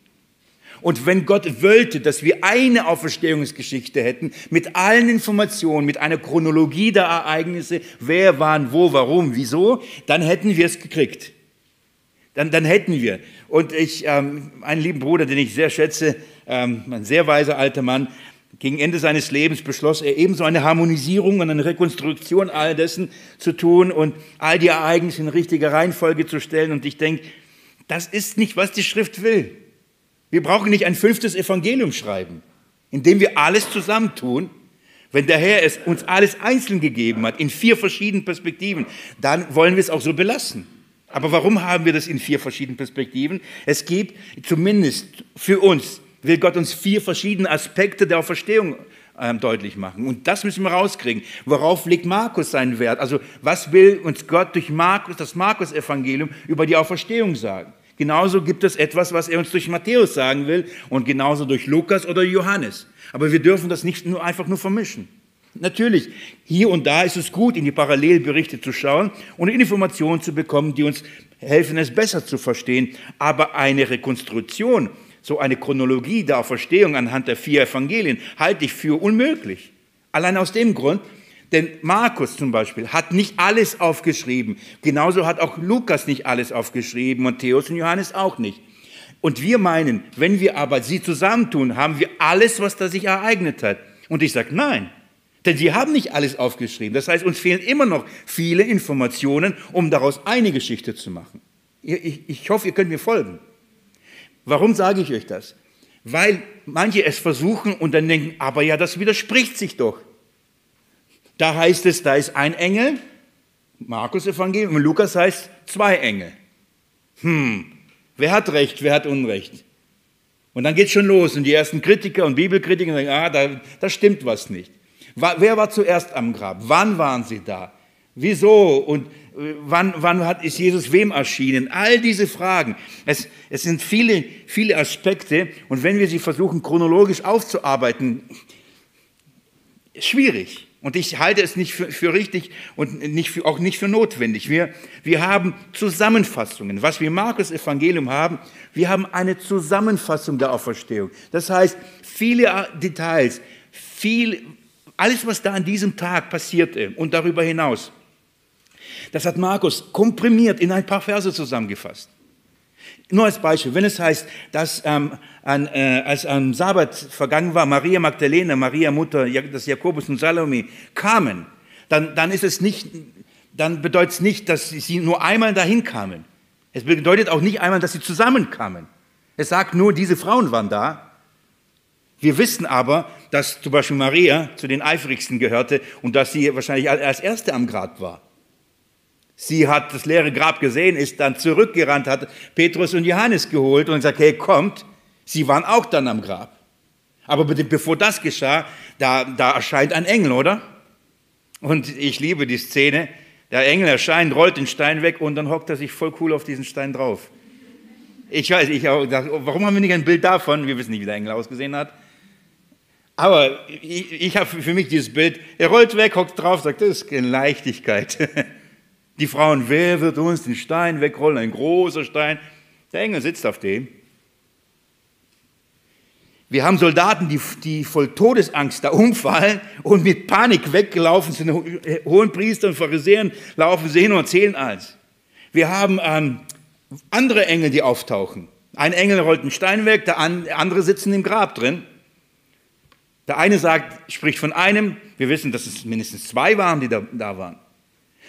Und wenn Gott wollte, dass wir eine Auferstehungsgeschichte hätten, mit allen Informationen, mit einer Chronologie der Ereignisse, wer, wann, wo, warum, wieso, dann hätten wir es gekriegt. Dann, dann hätten wir. Und ich, ähm, einen lieben Bruder, den ich sehr schätze, ähm, ein sehr weiser alter Mann, Gegen Ende seines Lebens beschloss er ebenso eine Harmonisierung und eine Rekonstruktion all dessen zu tun und all die Ereignisse in richtiger Reihenfolge zu stellen. Und ich denke, das ist nicht, was die Schrift will. Wir brauchen nicht ein fünftes Evangelium schreiben, indem wir alles zusammentun. Wenn der Herr es uns alles einzeln gegeben hat, in vier verschiedenen Perspektiven, dann wollen wir es auch so belassen. Aber warum haben wir das in vier verschiedenen Perspektiven? Es gibt zumindest für uns, will Gott uns vier verschiedene Aspekte der Auferstehung ähm, deutlich machen. Und das müssen wir rauskriegen. Worauf legt Markus seinen Wert? Also was will uns Gott durch Markus, das Markus-Evangelium über die Auferstehung sagen? Genauso gibt es etwas, was er uns durch Matthäus sagen will und genauso durch Lukas oder Johannes. Aber wir dürfen das nicht nur einfach nur vermischen. Natürlich, hier und da ist es gut, in die Parallelberichte zu schauen und Informationen zu bekommen, die uns helfen, es besser zu verstehen. Aber eine Rekonstruktion, so eine Chronologie der Auferstehung anhand der vier Evangelien, halte ich für unmöglich. Allein aus dem Grund, denn Markus zum Beispiel hat nicht alles aufgeschrieben. Genauso hat auch Lukas nicht alles aufgeschrieben, Matthäus und Johannes auch nicht. Und wir meinen, wenn wir aber sie zusammentun, haben wir alles, was da sich ereignet hat. Und ich sage, nein, denn sie haben nicht alles aufgeschrieben. Das heißt, uns fehlen immer noch viele Informationen, um daraus eine Geschichte zu machen. Ich, ich hoffe, ihr könnt mir folgen. Warum sage ich euch das? Weil manche es versuchen und dann denken, aber ja, das widerspricht sich doch. Da heißt es, da ist ein Engel, Markus Evangelium, und Lukas heißt zwei Engel. Hm, wer hat Recht, wer hat Unrecht? Und dann geht es schon los und die ersten Kritiker und Bibelkritiker sagen, ah, da, da stimmt was nicht. Wer war zuerst am Grab? Wann waren sie da? Wieso? Und wann, wann hat, ist Jesus wem erschienen? All diese Fragen. Es, es sind viele, viele Aspekte. Und wenn wir sie versuchen, chronologisch aufzuarbeiten, schwierig. Und ich halte es nicht für, für richtig und nicht für, auch nicht für notwendig. Wir, wir haben Zusammenfassungen. Was wir Markus Evangelium haben, wir haben eine Zusammenfassung der Auferstehung. Das heißt, viele Details, viel, alles, was da an diesem Tag passierte und darüber hinaus, das hat Markus komprimiert in ein paar Verse zusammengefasst. Nur als Beispiel, wenn es heißt, dass ähm, an, äh, als am Sabbat vergangen war, Maria Magdalena, Maria Mutter des Jakobus und Salome kamen, dann, dann ist es nicht, dann bedeutet es nicht, dass sie nur einmal dahin kamen. Es bedeutet auch nicht einmal, dass sie zusammenkamen. Es sagt nur, diese Frauen waren da. Wir wissen aber, dass zum Beispiel Maria zu den eifrigsten gehörte und dass sie wahrscheinlich als erste am Grab war. Sie hat das leere Grab gesehen, ist dann zurückgerannt, hat Petrus und Johannes geholt und gesagt, hey, kommt. Sie waren auch dann am Grab. Aber bevor das geschah, da, da erscheint ein Engel, oder? Und ich liebe die Szene. Der Engel erscheint, rollt den Stein weg und dann hockt er sich voll cool auf diesen Stein drauf. Ich weiß, ich auch, warum haben wir nicht ein Bild davon? Wir wissen nicht, wie der Engel ausgesehen hat. Aber ich, ich habe für mich dieses Bild, er rollt weg, hockt drauf, sagt, das ist Leichtigkeit. Die Frauen, wer wird uns den Stein wegrollen? Ein großer Stein. Der Engel sitzt auf dem. Wir haben Soldaten, die, die voll Todesangst da umfallen und mit Panik weggelaufen sind. Hohen Priester und Pharisäern laufen sehen und erzählen alles. Wir haben ähm, andere Engel, die auftauchen. Ein Engel rollt einen Stein weg, der andere sitzen im Grab drin. Der eine sagt, spricht von einem, wir wissen, dass es mindestens zwei waren, die da, da waren.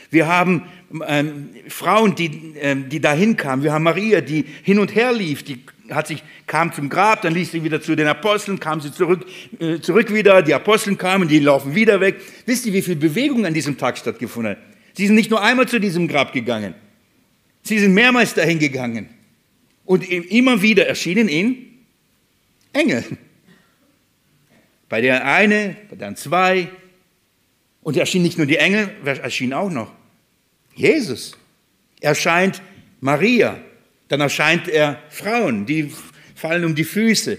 Wir haben ähm, Frauen, die, ähm, die dahin kamen. Wir haben Maria, die hin und her lief, die hat sich, kam zum Grab, dann lief sie wieder zu den Aposteln, kam sie zurück, äh, zurück wieder, die Aposteln kamen, die laufen wieder weg. Wisst ihr, wie viel Bewegung an diesem Tag stattgefunden hat? Sie sind nicht nur einmal zu diesem Grab gegangen, sie sind mehrmals dahin gegangen. Und immer wieder erschienen ihnen Engel. Bei der eine, bei der zwei. Und erschienen nicht nur die Engel, wer erschien auch noch? Jesus. Erscheint Maria. Dann erscheint er Frauen, die fallen um die Füße.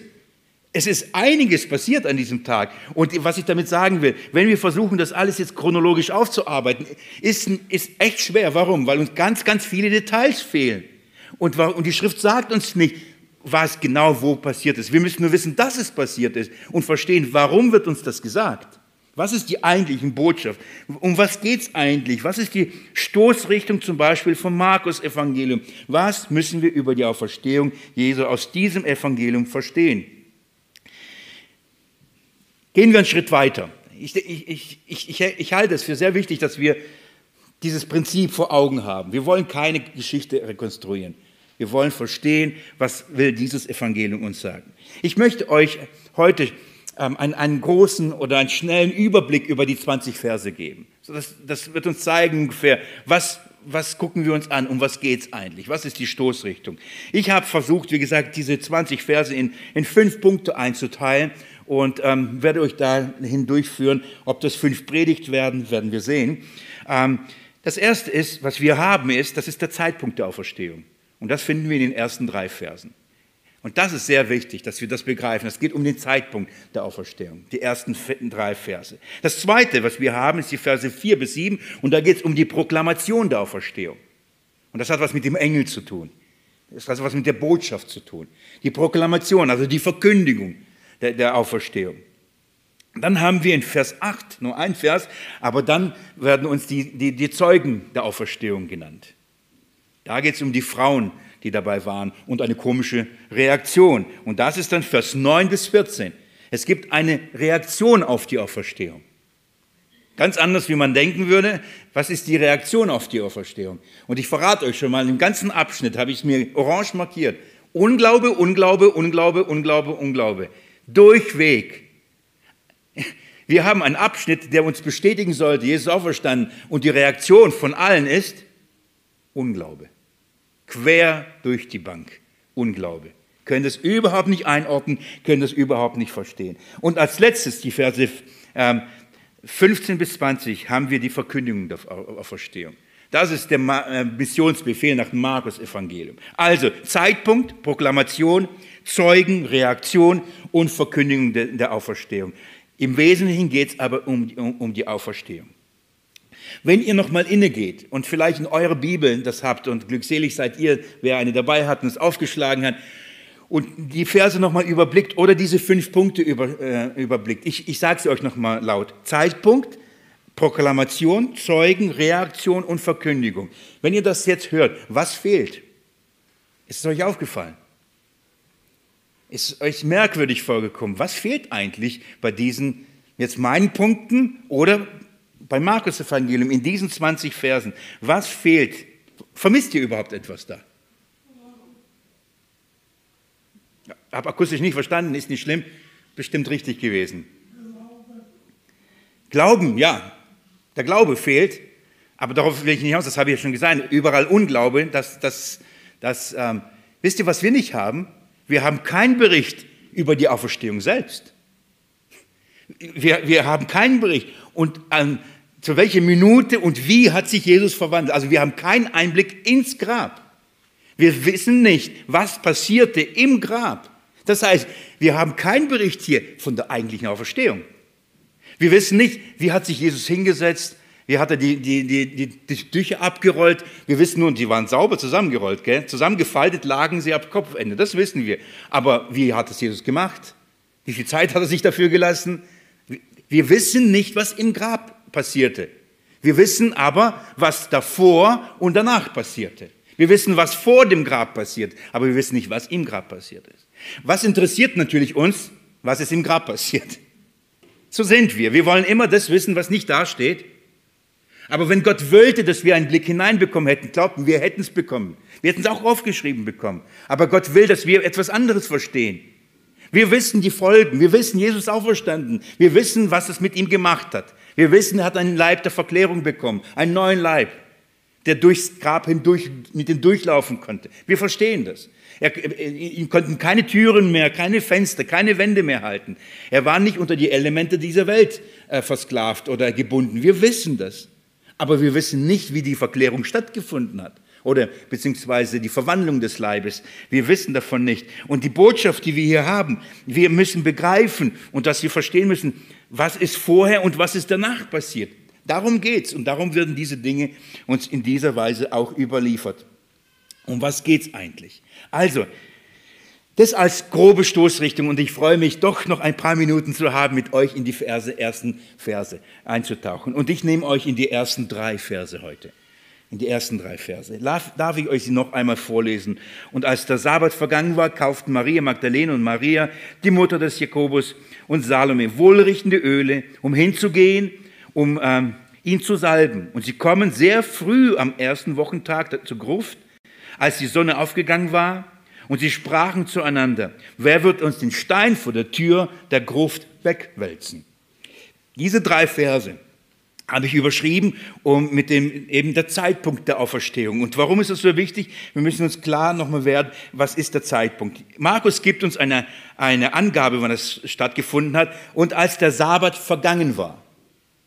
Es ist einiges passiert an diesem Tag. Und was ich damit sagen will, wenn wir versuchen, das alles jetzt chronologisch aufzuarbeiten, ist, ist echt schwer. Warum? Weil uns ganz, ganz viele Details fehlen. Und, und die Schrift sagt uns nicht, was genau wo passiert ist. Wir müssen nur wissen, dass es passiert ist und verstehen, warum wird uns das gesagt. Was ist die eigentliche Botschaft? Um was geht es eigentlich? Was ist die Stoßrichtung zum Beispiel vom Markus-Evangelium? Was müssen wir über die Auferstehung Jesu aus diesem Evangelium verstehen? Gehen wir einen Schritt weiter. Ich, ich, ich, ich, halte es für sehr wichtig, dass wir dieses Prinzip vor Augen haben. Wir wollen keine Geschichte rekonstruieren. Wir wollen verstehen, was will dieses Evangelium uns sagen. Ich möchte euch heute einen, einen, großen oder einen schnellen Überblick über die 20 Verse geben. So das, das wird uns zeigen ungefähr, was, was gucken wir uns an, um was geht es eigentlich, was ist die Stoßrichtung. Ich habe versucht, wie gesagt, diese 20 Verse in, in fünf Punkte einzuteilen und ähm, werde euch da hindurchführen. Ob das fünf Predigt werden, werden wir sehen. Ähm, das erste ist, was wir haben, ist, das ist der Zeitpunkt der Auferstehung. Und das finden wir in den ersten drei Versen. Und das ist sehr wichtig, dass wir das begreifen. Es geht um den Zeitpunkt der Auferstehung, die ersten drei Verse. Das zweite, was wir haben, ist die Verse 4 bis 7 und da geht es um die Proklamation der Auferstehung. Und das hat was mit dem Engel zu tun. Das hat was mit der Botschaft zu tun. Die Proklamation, also die Verkündigung der, der Auferstehung. Dann haben wir in Vers 8 nur ein Vers, aber dann werden uns die, die, die Zeugen der Auferstehung genannt. Da geht es um die Frauen, die dabei waren und eine komische Reaktion. Und das ist dann Vers 9 bis 14. Es gibt eine Reaktion auf die Auferstehung. Ganz anders, wie man denken würde. Was ist die Reaktion auf die Auferstehung? Und ich verrate euch schon mal, im ganzen Abschnitt habe ich es mir orange markiert. Unglaube, Unglaube, Unglaube, Unglaube, Unglaube. Durchweg. Wir haben einen Abschnitt, der uns bestätigen sollte, Jesus auferstanden und die Reaktion von allen ist Unglaube. Quer durch die Bank. Unglaube. Können das überhaupt nicht einordnen, können das überhaupt nicht verstehen. Und als letztes, die Verse 15 ähm, bis 20, haben wir die Verkündigung der Auferstehung. Das ist der äh, Missionsbefehl nach dem Markus-Evangelium. Also Zeitpunkt, Proklamation, Zeugen, Reaktion und Verkündigung der Auferstehung. Im Wesentlichen geht es aber um, um, um die Auferstehung. Wenn ihr nochmal innegeht und vielleicht in eure Bibeln das habt und glückselig seid ihr, wer eine dabei hat und es aufgeschlagen hat und die Verse nochmal überblickt oder diese fünf Punkte über, äh, überblickt. Ich, ich sage sie euch nochmal laut. Zeitpunkt, Proklamation, Zeugen, Reaktion und Verkündigung. Wenn ihr das jetzt hört, was fehlt? Ist es euch aufgefallen? Ist es euch merkwürdig vorgekommen? Was fehlt eigentlich bei diesen jetzt meinen Punkten oder beim Markus Evangelium in diesen 20 Versen? Was fehlt? Vermisst ihr überhaupt etwas da? Habe akustisch nicht verstanden, ist nicht schlimm, bestimmt richtig gewesen. Glauben, ja, der Glaube fehlt, aber darauf will ich nicht aus, das habe ich ja schon gesagt, überall Unglaube, das, das, das, ähm, wisst ihr, was wir nicht haben? Wir haben keinen Bericht über die Auferstehung selbst. Wir, wir haben keinen Bericht. Und an, zu welcher Minute und wie hat sich Jesus verwandelt? Also wir haben keinen Einblick ins Grab. Wir wissen nicht, was passierte im Grab. Das heißt, wir haben keinen Bericht hier von der eigentlichen Auferstehung. Wir wissen nicht, wie hat sich Jesus hingesetzt, wie hat er die, die, die, die, Tücher abgerollt? Wir wissen nur, die waren sauber zusammengerollt, gell? zusammengefaltet lagen sie ab Kopfende, das wissen wir. Aber wie hat es Jesus gemacht? Wie viel Zeit hat er sich dafür gelassen? Wir wissen nicht, was im Grab passierte. Wir wissen aber, was davor und danach passierte. Wir wissen, was vor dem Grab passiert, aber wir wissen nicht, was im Grab passiert ist. Was interessiert natürlich uns, was ist im Grab passiert? So sind wir. Wir wollen immer das wissen, was nicht dasteht. Aber wenn Gott wollte, dass wir einen Blick hineinbekommen hätten, glaubten wir, hätten es bekommen. Wir hätten es auch aufgeschrieben bekommen. Aber Gott will, dass wir etwas anderes verstehen. Wir wissen die Folgen. Wir wissen, Jesus auferstanden. Wir wissen, was es mit ihm gemacht hat. Wir wissen, er hat einen Leib der Verklärung bekommen, einen neuen Leib, der durchs Grab hindurch, mit ihm durchlaufen konnte. Wir verstehen das. Er, ihm konnten keine Türen mehr, keine Fenster, keine Wände mehr halten. Er war nicht unter die Elemente dieser Welt äh, versklavt oder gebunden. Wir wissen das. Aber wir wissen nicht, wie die Verklärung stattgefunden hat oder beziehungsweise die Verwandlung des Leibes. Wir wissen davon nicht. Und die Botschaft, die wir hier haben, wir müssen begreifen und dass wir verstehen müssen, was ist vorher und was ist danach passiert. Darum geht's und darum werden diese Dinge uns in dieser Weise auch überliefert. Um was geht's eigentlich? Also, das als grobe Stoßrichtung und ich freue mich doch noch ein paar Minuten zu haben, mit euch in die Verse, ersten Verse einzutauchen. Und ich nehme euch in die ersten drei Verse heute. In die ersten drei Verse. Darf ich euch sie noch einmal vorlesen? Und als der Sabbat vergangen war, kauften Maria Magdalene und Maria, die Mutter des Jakobus und Salome, wohlriechende Öle, um hinzugehen, um ähm, ihn zu salben. Und sie kommen sehr früh am ersten Wochentag zur Gruft, als die Sonne aufgegangen war, und sie sprachen zueinander, wer wird uns den Stein vor der Tür der Gruft wegwälzen? Diese drei Verse habe ich überschrieben, um mit dem eben der Zeitpunkt der Auferstehung. Und warum ist das so wichtig? Wir müssen uns klar nochmal werden, was ist der Zeitpunkt? Markus gibt uns eine, eine Angabe, wann das stattgefunden hat. Und als der Sabbat vergangen war.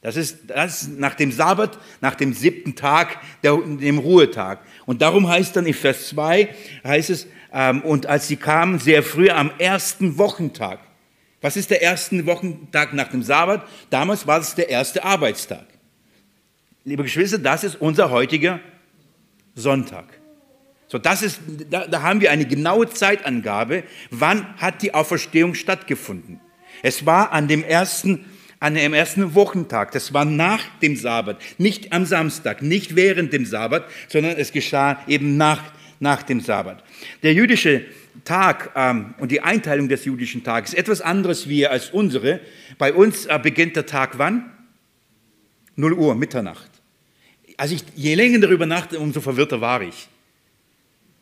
Das ist, das nach dem Sabbat, nach dem siebten Tag, der, dem Ruhetag. Und darum heißt dann in Vers 2, heißt es, ähm, und als sie kamen, sehr früh am ersten Wochentag. Was ist der erste Wochentag nach dem Sabbat? Damals war es der erste Arbeitstag. Liebe Geschwister, das ist unser heutiger Sonntag. So, das ist, da, da haben wir eine genaue Zeitangabe, wann hat die Auferstehung stattgefunden. Es war an dem ersten, an dem ersten Wochentag, das war nach dem Sabbat, nicht am Samstag, nicht während dem Sabbat, sondern es geschah eben nach, nach dem Sabbat. Der jüdische Tag ähm, und die Einteilung des jüdischen Tages etwas anderes wie als unsere. Bei uns äh, beginnt der Tag wann? 0 Uhr, Mitternacht. Also ich, je länger darüber nachdenke, umso verwirrter war ich.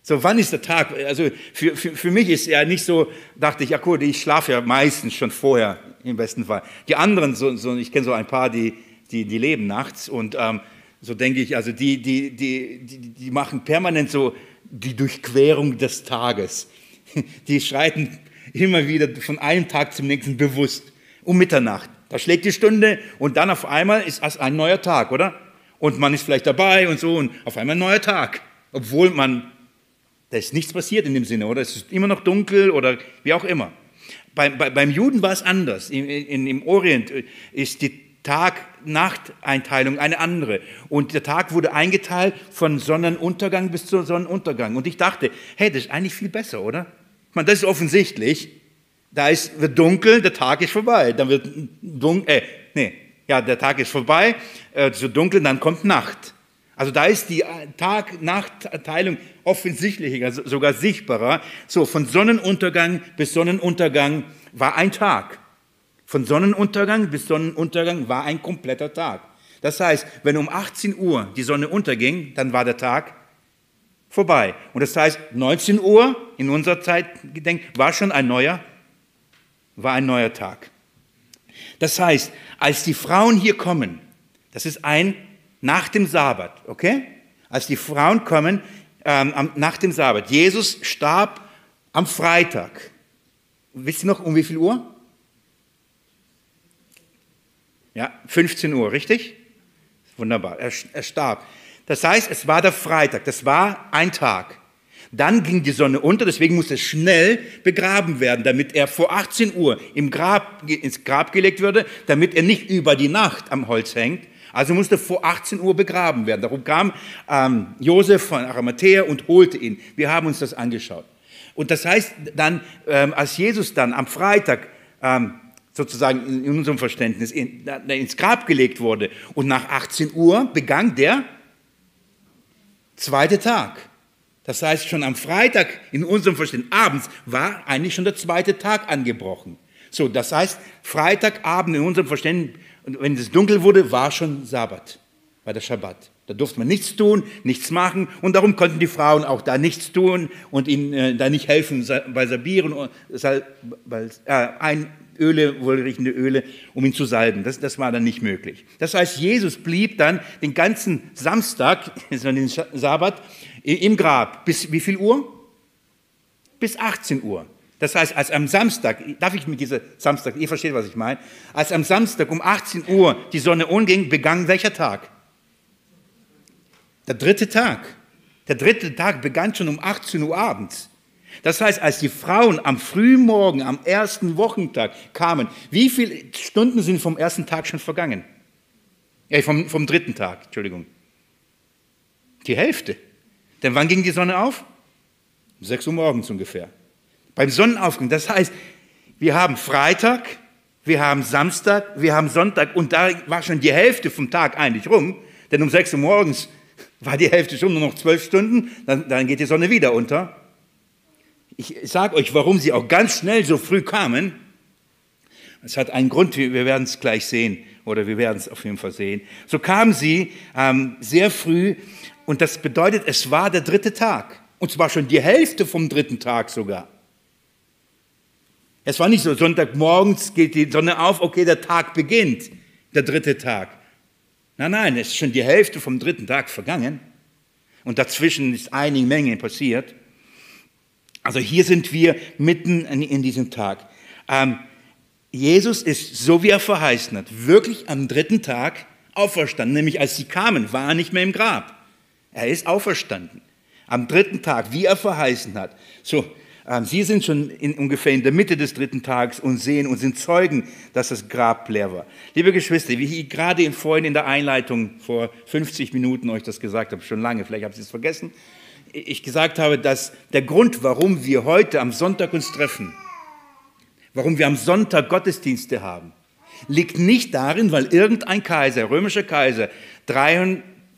So, wann ist der Tag? Also für, für, für mich ist ja nicht so, dachte ich, ja gut, ich schlafe ja meistens schon vorher, im besten Fall. Die anderen, so, so, ich kenne so ein paar, die, die, die leben nachts und ähm, so denke ich, also die, die, die, die, die machen permanent so die Durchquerung des Tages. Die schreiten immer wieder von einem Tag zum nächsten bewusst um Mitternacht. Da schlägt die Stunde und dann auf einmal ist es ein neuer Tag, oder? Und man ist vielleicht dabei und so und auf einmal ein neuer Tag. Obwohl man, da ist nichts passiert in dem Sinne, oder? Es ist immer noch dunkel oder wie auch immer. Bei, bei, beim Juden war es anders. In, in, Im Orient ist die Tag-Nacht-Einteilung eine andere. Und der Tag wurde eingeteilt von Sonnenuntergang bis zum Sonnenuntergang. Und ich dachte, hey, das ist eigentlich viel besser, oder? Ich meine, das ist offensichtlich. Da ist, wird dunkel, der Tag ist vorbei. Dann wird dunkel, äh, nee, ja, der Tag ist vorbei, äh, so dunkel, dann kommt Nacht. Also da ist die Tag-Nacht-Teilung offensichtlicher, sogar sichtbarer. So, von Sonnenuntergang bis Sonnenuntergang war ein Tag. Von Sonnenuntergang bis Sonnenuntergang war ein kompletter Tag. Das heißt, wenn um 18 Uhr die Sonne unterging, dann war der Tag vorbei. Und das heißt, 19 Uhr in unserer Zeit gedenkt, war schon ein neuer, war ein neuer Tag. Das heißt, als die Frauen hier kommen, das ist ein nach dem Sabbat, okay? Als die Frauen kommen ähm, nach dem Sabbat, Jesus starb am Freitag. Wisst ihr noch, um wie viel Uhr? Ja, 15 Uhr, richtig? Wunderbar, er, er starb. Das heißt, es war der Freitag, das war ein Tag. Dann ging die Sonne unter, deswegen musste schnell begraben werden, damit er vor 18 Uhr im Grab, ins Grab gelegt würde, damit er nicht über die Nacht am Holz hängt. Also musste vor 18 Uhr begraben werden. Darum kam ähm, Josef von Arimathea und holte ihn. Wir haben uns das angeschaut. Und das heißt dann, ähm, als Jesus dann am Freitag ähm, sozusagen in unserem Verständnis in, ins Grab gelegt wurde. Und nach 18 Uhr begann der zweite Tag. Das heißt, schon am Freitag in unserem Verständnis, abends, war eigentlich schon der zweite Tag angebrochen. So, das heißt, Freitagabend in unserem Verständnis, wenn es dunkel wurde, war schon Sabbat, war der Schabbat. Da durfte man nichts tun, nichts machen und darum konnten die Frauen auch da nichts tun und ihnen äh, da nicht helfen bei Sabieren, bei, äh, ein, Öle, wohlriechende Öle, um ihn zu salben. Das, das war dann nicht möglich. Das heißt, Jesus blieb dann den ganzen Samstag, den Sabbat, im Grab. Bis wie viel Uhr? Bis 18 Uhr. Das heißt, als am Samstag, darf ich mit dieser Samstag, ihr versteht, was ich meine, als am Samstag um 18 Uhr die Sonne umging, begann welcher Tag? Der dritte Tag. Der dritte Tag begann schon um 18 Uhr abends. Das heißt, als die Frauen am frühen Morgen, am ersten Wochentag kamen, wie viele Stunden sind vom ersten Tag schon vergangen? Äh, vom, vom dritten Tag, Entschuldigung. Die Hälfte. Denn wann ging die Sonne auf? Um 6 Uhr morgens ungefähr. Beim Sonnenaufgang. Das heißt, wir haben Freitag, wir haben Samstag, wir haben Sonntag und da war schon die Hälfte vom Tag eigentlich rum. Denn um 6 Uhr morgens War die Hälfte schon nur noch zwölf Stunden, dann, dann geht die Sonne wieder unter. Ich sage euch, warum sie auch ganz schnell so früh kamen. Es hat einen Grund, wir werden es gleich sehen, oder wir werden es auf jeden Fall sehen. So kamen sie ähm, sehr früh und das bedeutet, es war der dritte Tag. Und zwar schon die Hälfte vom dritten Tag sogar. Es war nicht so, Sonntagmorgens geht die Sonne auf, okay, der Tag beginnt, der dritte Tag. Nein, nein, es ist schon die Hälfte vom dritten Tag vergangen. Und dazwischen ist eine Menge passiert. Also hier sind wir mitten in, diesem Tag. Ähm, Jesus ist, so wie er verheißen hat, wirklich am dritten Tag auferstanden. Nämlich als sie kamen, war er nicht mehr im Grab. Er ist auferstanden. Am dritten Tag, wie er verheißen hat. So, ähm, Sie sind schon in, ungefähr in der Mitte des dritten Tages und sehen und sind Zeugen, dass das Grab leer war. Liebe Geschwister, wie ich gerade vorhin in der Einleitung vor 50 Minuten euch das gesagt habe, schon lange, vielleicht habt ihr es vergessen, ich gesagt habe, dass der Grund, warum wir heute am Sonntag uns treffen, warum wir am Sonntag Gottesdienste haben, liegt nicht darin, weil irgendein Kaiser, römischer Kaiser,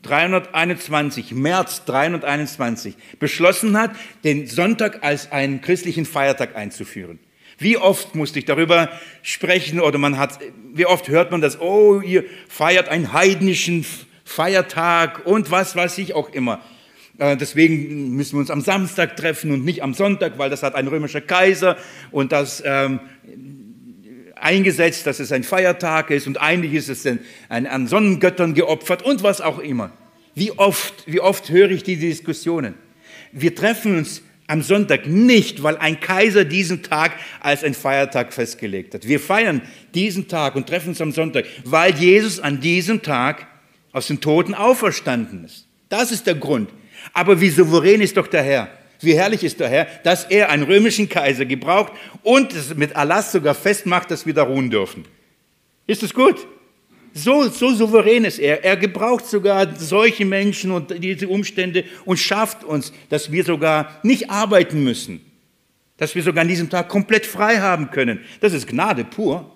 321, März 321, beschlossen hat, den Sonntag als einen christlichen Feiertag einzuführen. Wie oft musste ich darüber sprechen oder man hat, wie oft hört man das, oh, ihr feiert einen heidnischen Feiertag und was weiß ich auch immer. Äh, deswegen müssen wir uns am Samstag treffen und nicht am Sonntag, weil das hat ein römischer Kaiser und das ähm, eingesetzt, dass es ein Feiertag ist und eigentlich ist es ein, an Sonnengöttern geopfert und was auch immer. Wie oft, wie oft höre ich diese Diskussionen? Wir treffen uns am Sonntag nicht, weil ein Kaiser diesen Tag als ein Feiertag festgelegt hat. Wir feiern diesen Tag und treffen uns am Sonntag, weil Jesus an diesem Tag aus den Toten auferstanden ist. Das ist der Grund. Aber wie souverän ist doch der Herr? Wie herrlich ist der Herr, dass er einen römischen Kaiser gebraucht und es mit Erlass sogar festmacht, dass wir da ruhen dürfen. Ist es gut? So, so souverän ist er. Er gebraucht sogar solche Menschen und diese Umstände und schafft uns, dass wir sogar nicht arbeiten müssen. Dass wir sogar an diesem Tag komplett frei haben können. Das ist Gnade pur.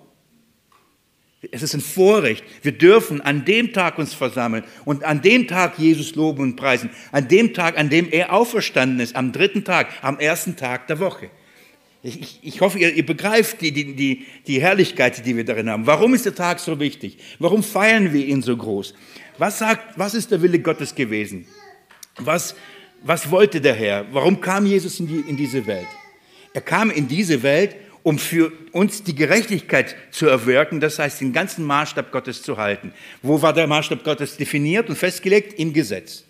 Es ist ein Vorrecht. Wir dürfen an dem Tag uns versammeln und an dem Tag Jesus loben und preisen. An dem Tag, an dem er auferstanden ist, am dritten Tag, am ersten Tag der Woche. Ich, ich hoffe, ihr, ihr begreift die, die, die Herrlichkeit, die wir darin haben. Warum ist der Tag so wichtig? Warum feiern wir ihn so groß? Was sagt, was ist der Wille Gottes gewesen? Was, was wollte der Herr? Warum kam Jesus in, die, in diese Welt? Er kam in diese Welt, um für uns die Gerechtigkeit zu erwirken, das heißt, den ganzen Maßstab Gottes zu halten. Wo war der Maßstab Gottes definiert und festgelegt? Im Gesetz.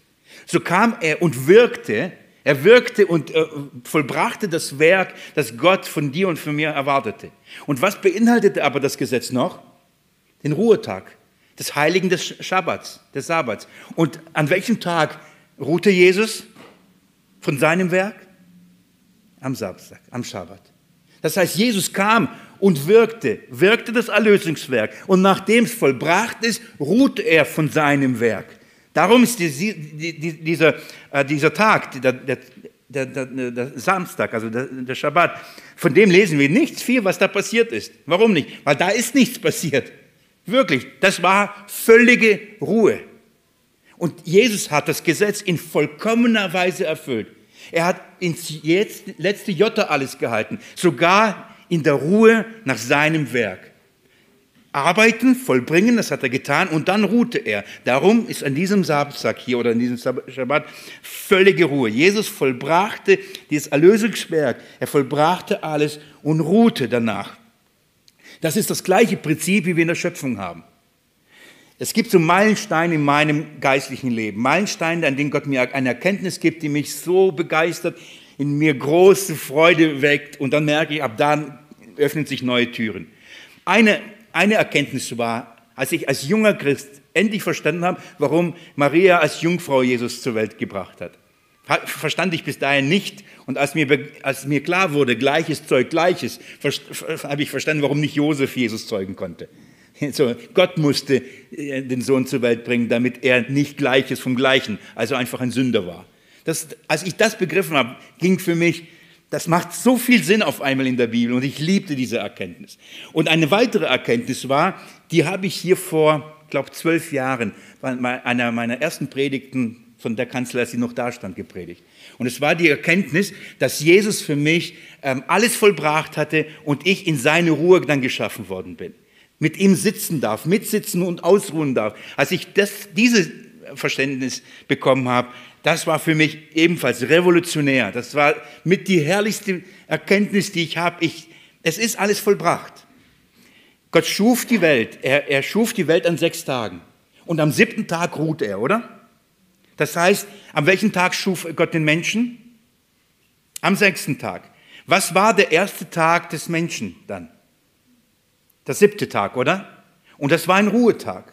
So kam er und wirkte, er wirkte und äh, vollbrachte das Werk, das Gott von dir und von mir erwartete. Und was beinhaltete aber das Gesetz noch? Den Ruhetag, des Heiligen des Schabbats, des Sabbats. Und an welchem Tag ruhte Jesus von seinem Werk? Am Samstag, am Schabbat. Das heißt, Jesus kam und wirkte, wirkte das Erlösungswerk. Und nachdem es vollbracht ist, ruhte er von seinem Werk. Darum ist die, die, dieser, äh, dieser Tag, der, der, der, der, Samstag, also der, Schabbat, von dem lesen wir nichts viel, was da passiert ist. Warum nicht? Weil da ist nichts passiert. Wirklich, das war völlige Ruhe. Und Jesus hat das Gesetz in vollkommener Weise erfüllt. Er hat ins letzte Jota alles gehalten, sogar in der Ruhe nach seinem Werk. Arbeiten, vollbringen, das hat er getan und dann ruhte er. Darum ist an diesem Samstag hier oder an diesem Schabbat völlige Ruhe. Jesus vollbrachte dieses Erlösungswerk, er vollbrachte alles und ruhte danach. Das ist das gleiche Prinzip, wie wir in der Schöpfung haben. Es gibt so Meilensteine in meinem geistlichen Leben. Meilensteine, an denen Gott mir eine Erkenntnis gibt, die mich so begeistert, in mir große Freude weckt. Und dann merke ich, ab da öffnen sich neue Türen. Eine, eine Erkenntnis war, als ich als junger Christ endlich verstanden habe, warum Maria als Jungfrau Jesus zur Welt gebracht hat. Verstand ich bis dahin nicht. Und als mir, als mir klar wurde, Gleiches Zeug Gleiches, habe ich verstanden, warum nicht Josef Jesus zeugen konnte. So, Gott musste äh, den Sohn zur Welt bringen, damit er nicht Gleiches vom Gleichen, also einfach ein Sünder war. Das, als ich das begriffen habe, ging für mich, das macht so viel Sinn auf einmal in der Bibel und ich liebte diese Erkenntnis. Und eine weitere Erkenntnis war, die habe ich hier vor, glaube zwölf Jahren, bei einer meiner ersten Predigten von der Kanzler, als sie noch da stand, gepredigt. Und es war die Erkenntnis, dass Jesus für mich ähm, alles vollbracht hatte und ich in seine Ruhe dann geschaffen worden bin. Mit ihm sitzen darf, mitsitzen und ausruhen darf. Als ich das, dieses Verständnis bekommen habe, das war für mich ebenfalls revolutionär. Das war mit die herrlichste Erkenntnis, die ich habe. Ich, es ist alles vollbracht. Gott schuf die Welt. Er, er schuf die Welt an sechs Tagen. Und am siebten Tag ruht er, oder? Das heißt, am welchen Tag schuf Gott den Menschen? Am sechsten Tag. Was war der erste Tag des Menschen dann? Der siebte Tag, oder? Und das war ein Ruhetag.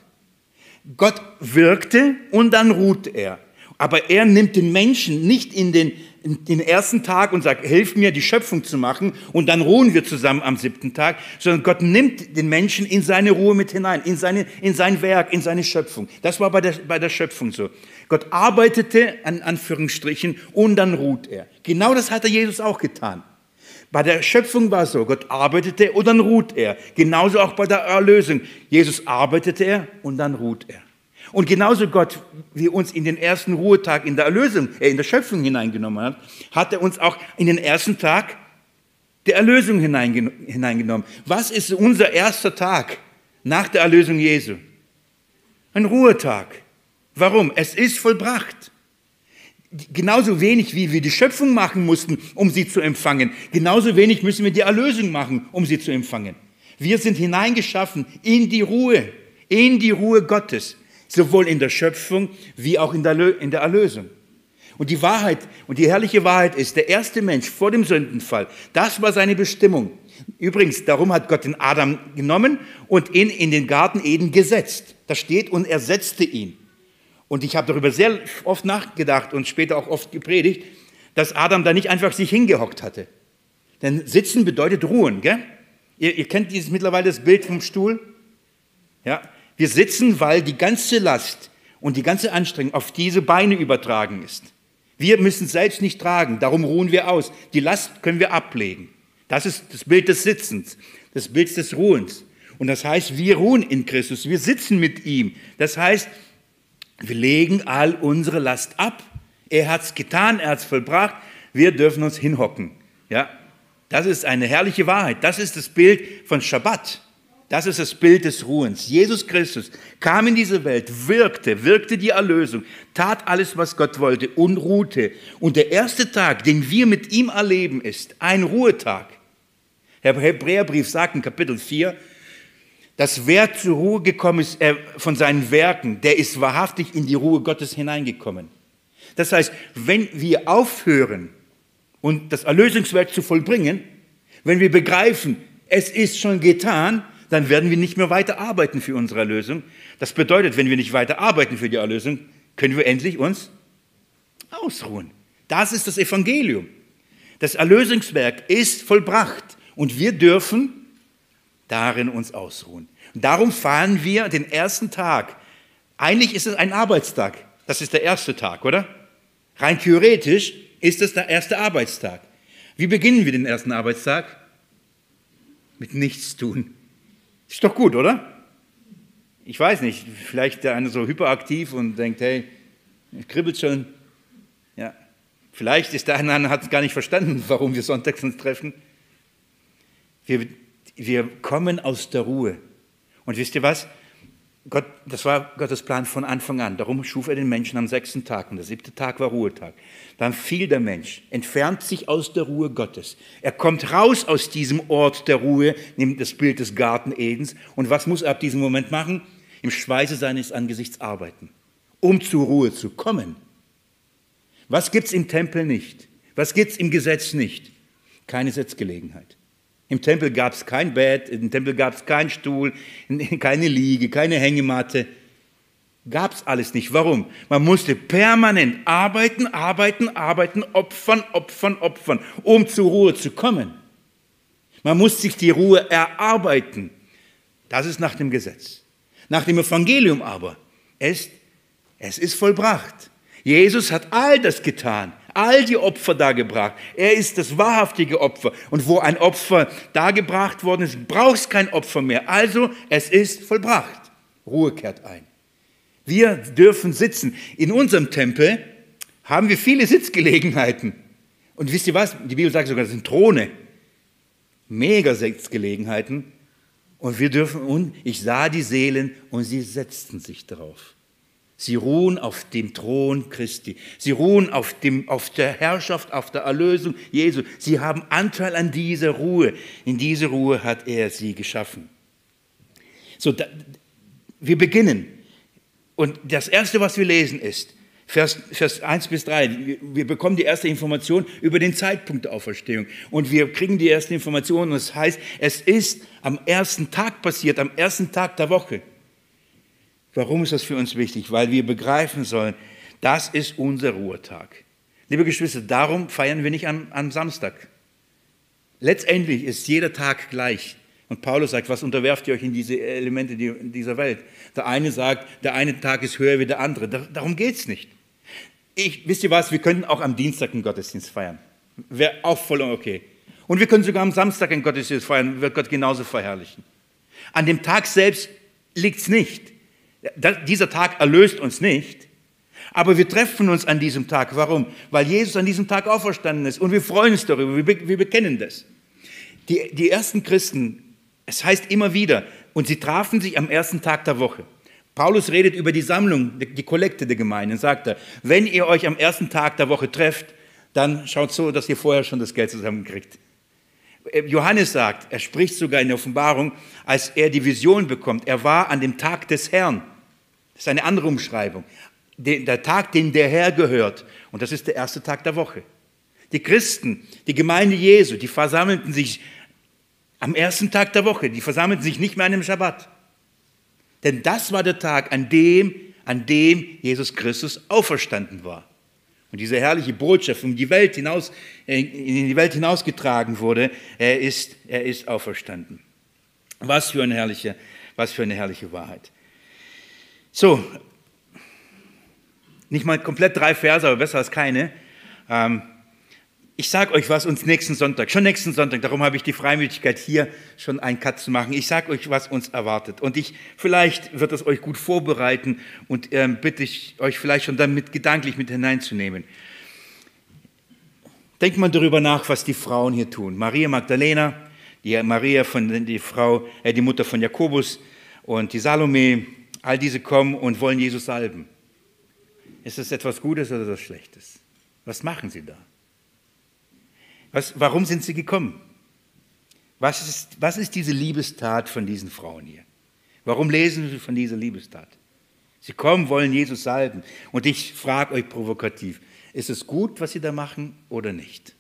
Gott wirkte und dann ruht er. Aber er nimmt den Menschen nicht in den, in den ersten Tag und sagt, hilf mir, die Schöpfung zu machen und dann ruhen wir zusammen am siebten Tag, sondern Gott nimmt den Menschen in seine Ruhe mit hinein, in, seine, in sein Werk, in seine Schöpfung. Das war bei der, bei der Schöpfung so. Gott arbeitete, an Anführungsstrichen, und dann ruht er. Genau das hat er Jesus auch getan. Bei der Schöpfung war es so, Gott arbeitete und dann ruht er. Genauso auch bei der Erlösung. Jesus arbeitete er und dann ruht er. Und genauso Gott, wie uns in den ersten Ruhetag in der Erlösung, äh, in der Schöpfung hineingenommen hat, hat er uns auch in den ersten Tag der Erlösung hineingenommen. Was ist unser erster Tag nach der Erlösung Jesu? Ein Ruhetag. Warum? Es ist vollbracht. Genauso wenig, wie wir die Schöpfung machen mussten, um sie zu empfangen, genauso wenig müssen wir die Erlösung machen, um sie zu empfangen. Wir sind hineingeschaffen in die Ruhe, in die Ruhe Gottes sowohl in der Schöpfung wie auch in der, in der Erlösung. Und die Wahrheit und die herrliche Wahrheit ist, der erste Mensch vor dem Sündenfall, das war seine Bestimmung. Übrigens, darum hat Gott den Adam genommen und ihn in den Garten Eden gesetzt. Da steht, und er setzte ihn. Und ich habe darüber sehr oft nachgedacht und später auch oft gepredigt, dass Adam da nicht einfach sich hingehockt hatte. Denn sitzen bedeutet ruhen, gell? Ihr, ihr kennt dieses mittlerweile das Bild vom Stuhl? Ja, wir sitzen, weil die ganze Last und die ganze Anstrengung auf diese Beine übertragen ist. Wir müssen selbst nicht tragen, darum ruhen wir aus. Die Last können wir ablegen. Das ist das Bild des Sitzens, das Bild des Ruhens. Und das heißt, wir ruhen in Christus, wir sitzen mit ihm. Das heißt, wir legen all unsere Last ab. Er hat es getan, er hat es vollbracht. Wir dürfen uns hinhocken. Ja, das ist eine herrliche Wahrheit. Das ist das Bild von Schabbat. Das ist das Bild des Ruhens. Jesus Christus kam in diese Welt, wirkte, wirkte die Erlösung, tat alles, was Gott wollte und ruhte. Und der erste Tag, den wir mit ihm erleben, ist ein Ruhetag. Der Hebräerbrief sagt in Kapitel 4, dass wer zur Ruhe gekommen ist äh, von seinen Werken, der ist wahrhaftig in die Ruhe Gottes hineingekommen. Das heißt, wenn wir aufhören, und das Erlösungswerk zu vollbringen, wenn wir begreifen, es ist schon getan, dann werden wir nicht mehr weiter arbeiten für unsere Erlösung. Das bedeutet, wenn wir nicht weiter arbeiten für die Erlösung, können wir endlich uns ausruhen. Das ist das Evangelium. Das Erlösungswerk ist vollbracht und wir dürfen darin uns ausruhen. Darum feiern wir den ersten Tag. Eigentlich ist es ein Arbeitstag. Das ist der erste Tag, oder? Rein theoretisch ist es der erste Arbeitstag. Wie beginnen wir den ersten Arbeitstag? Mit nichts tun. Ist doch gut, oder? Ich weiß nicht, vielleicht der eine so hyperaktiv und denkt, hey, kribbelt schon. Ja, vielleicht ist der eine hat gar nicht verstanden, warum wir sonntags uns treffen. Wir, wir kommen aus der Ruhe. Und wisst ihr was? Gott, das war Gottes Plan von Anfang an. Darum schuf er den Menschen am sechsten Tag und der siebte Tag war Ruhetag. Dann fiel der Mensch, entfernt sich aus der Ruhe Gottes. Er kommt raus aus diesem Ort der Ruhe, nimmt das Bild des Garten Edens. Und was muss er ab diesem Moment machen? Im Schweiße seines Angesichts arbeiten, um zur Ruhe zu kommen. Was gibt's im Tempel nicht? Was gibt's im Gesetz nicht? Keine Sitzgelegenheit. Im Tempel gab es kein Bett, im Tempel gab es keinen Stuhl, keine Liege, keine Hängematte. Gab es alles nicht. Warum? Man musste permanent arbeiten, arbeiten, arbeiten, opfern, opfern, opfern, um zur Ruhe zu kommen. Man muss sich die Ruhe erarbeiten. Das ist nach dem Gesetz. Nach dem Evangelium aber ist, es ist vollbracht. Jesus hat all das getan all die Opfer dargebracht. Er ist das wahrhaftige Opfer. Und wo ein Opfer dargebracht worden ist, brauchst kein Opfer mehr. Also, es ist vollbracht. Ruhe kehrt ein. Wir dürfen sitzen. In unserem Tempel haben wir viele Sitzgelegenheiten. Und wisst ihr was? Die Bibel sagt sogar, das sind Throne. Mega Sitzgelegenheiten. Und wir dürfen, und ich sah die Seelen und sie setzten sich darauf. Sie ruhen auf dem Thron Christi. Sie ruhen auf, dem, auf der Herrschaft, auf der Erlösung Jesu. Sie haben Anteil an dieser Ruhe. In diese Ruhe hat er sie geschaffen. So, da, wir beginnen. Und das Erste, was wir lesen, ist, Vers, Vers 1 bis 3, wir bekommen die erste Information über den Zeitpunkt der Auferstehung. Und wir kriegen die erste Information, und das heißt, es ist am ersten Tag passiert, am ersten Tag der Woche. Warum ist das für uns wichtig? Weil wir begreifen sollen, das ist unser Ruhetag. Liebe Geschwister, darum feiern wir nicht am, am Samstag. Letztendlich ist jeder Tag gleich. Und Paulus sagt, was unterwerft ihr euch in diese Elemente dieser Welt? Der eine sagt, der eine Tag ist höher wie der andere. Darum geht es nicht. Ich, wisst ihr was, wir könnten auch am Dienstag einen Gottesdienst feiern. Wäre auch voll okay. Und wir können sogar am Samstag einen Gottesdienst feiern, wird Gott genauso verherrlichen. An dem Tag selbst liegt es nicht. Dieser Tag erlöst uns nicht, aber wir treffen uns an diesem Tag. Warum? Weil Jesus an diesem Tag auferstanden ist und wir freuen uns darüber, wir, bekennen das. Die, die ersten Christen, es heißt immer wieder, und sie trafen sich am ersten Tag der Woche. Paulus redet über die Sammlung, die Kollekte der Gemeinde und sagt er, wenn ihr euch am ersten Tag der Woche trefft, dann schaut so, dass ihr vorher schon das Geld zusammenkriegt. Johannes sagt, er spricht sogar in der Offenbarung, als er die Vision bekommt, er war an dem Tag des Herrn. Ist eine andere Umschreibung. Der Tag, den der Herr gehört. Und das ist der erste Tag der Woche. Die Christen, die Gemeinde Jesu, die versammelten sich am ersten Tag der Woche. Die versammelten sich nicht mehr an dem Schabbat. Denn das war der Tag, an dem, an dem Jesus Christus auferstanden war. Und diese herrliche Botschaft in die Welt hinaus, äh, in die Welt hinausgetragen wurde, er ist, er ist auferstanden. Was für eine herrliche, was für eine herrliche Wahrheit. So, nicht mal komplett drei Verse, aber besser als keine. Ähm, ich sage euch was uns nächsten Sonntag, schon nächsten Sonntag, darum habe ich die Freimütigkeit hier schon einen Cut zu machen. Ich sage euch, was uns erwartet. Und ich, vielleicht wird es euch gut vorbereiten und ähm, bitte ich euch vielleicht schon damit gedanklich mit hineinzunehmen. Denkt mal darüber nach, was die Frauen hier tun. Maria Magdalena, die Maria von die Frau, äh, die Mutter von Jakobus und die Salome, All diese kommen und wollen Jesus salben. Ist das etwas Gutes oder etwas Schlechtes? Was machen sie da? Was, warum sind sie gekommen? Was ist, was ist diese Liebestat von diesen Frauen hier? Warum lesen sie von dieser Liebestat? Sie kommen, wollen Jesus salben. Und ich frage euch provokativ, ist es gut, was sie da machen oder nicht?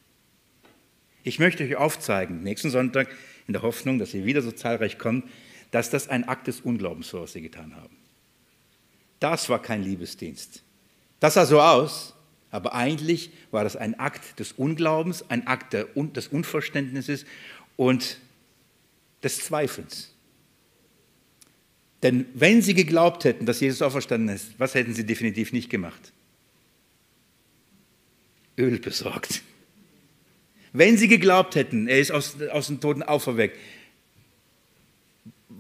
Ich möchte euch aufzeigen, nächsten Sonntag, in der Hoffnung, dass ihr wieder so zahlreich kommt, dass das ein Akt des Unglaubens war, was sie getan haben. Das war kein Liebesdienst. Das sah so aus, aber eigentlich war das ein Akt des Unglaubens, ein Akt des Unverständnisses und des Zweifels. Denn wenn sie geglaubt hätten, dass Jesus auferstanden ist, was hätten sie definitiv nicht gemacht? Öl besorgt. Wenn sie geglaubt hätten, er ist aus, aus den Toten auferweckt,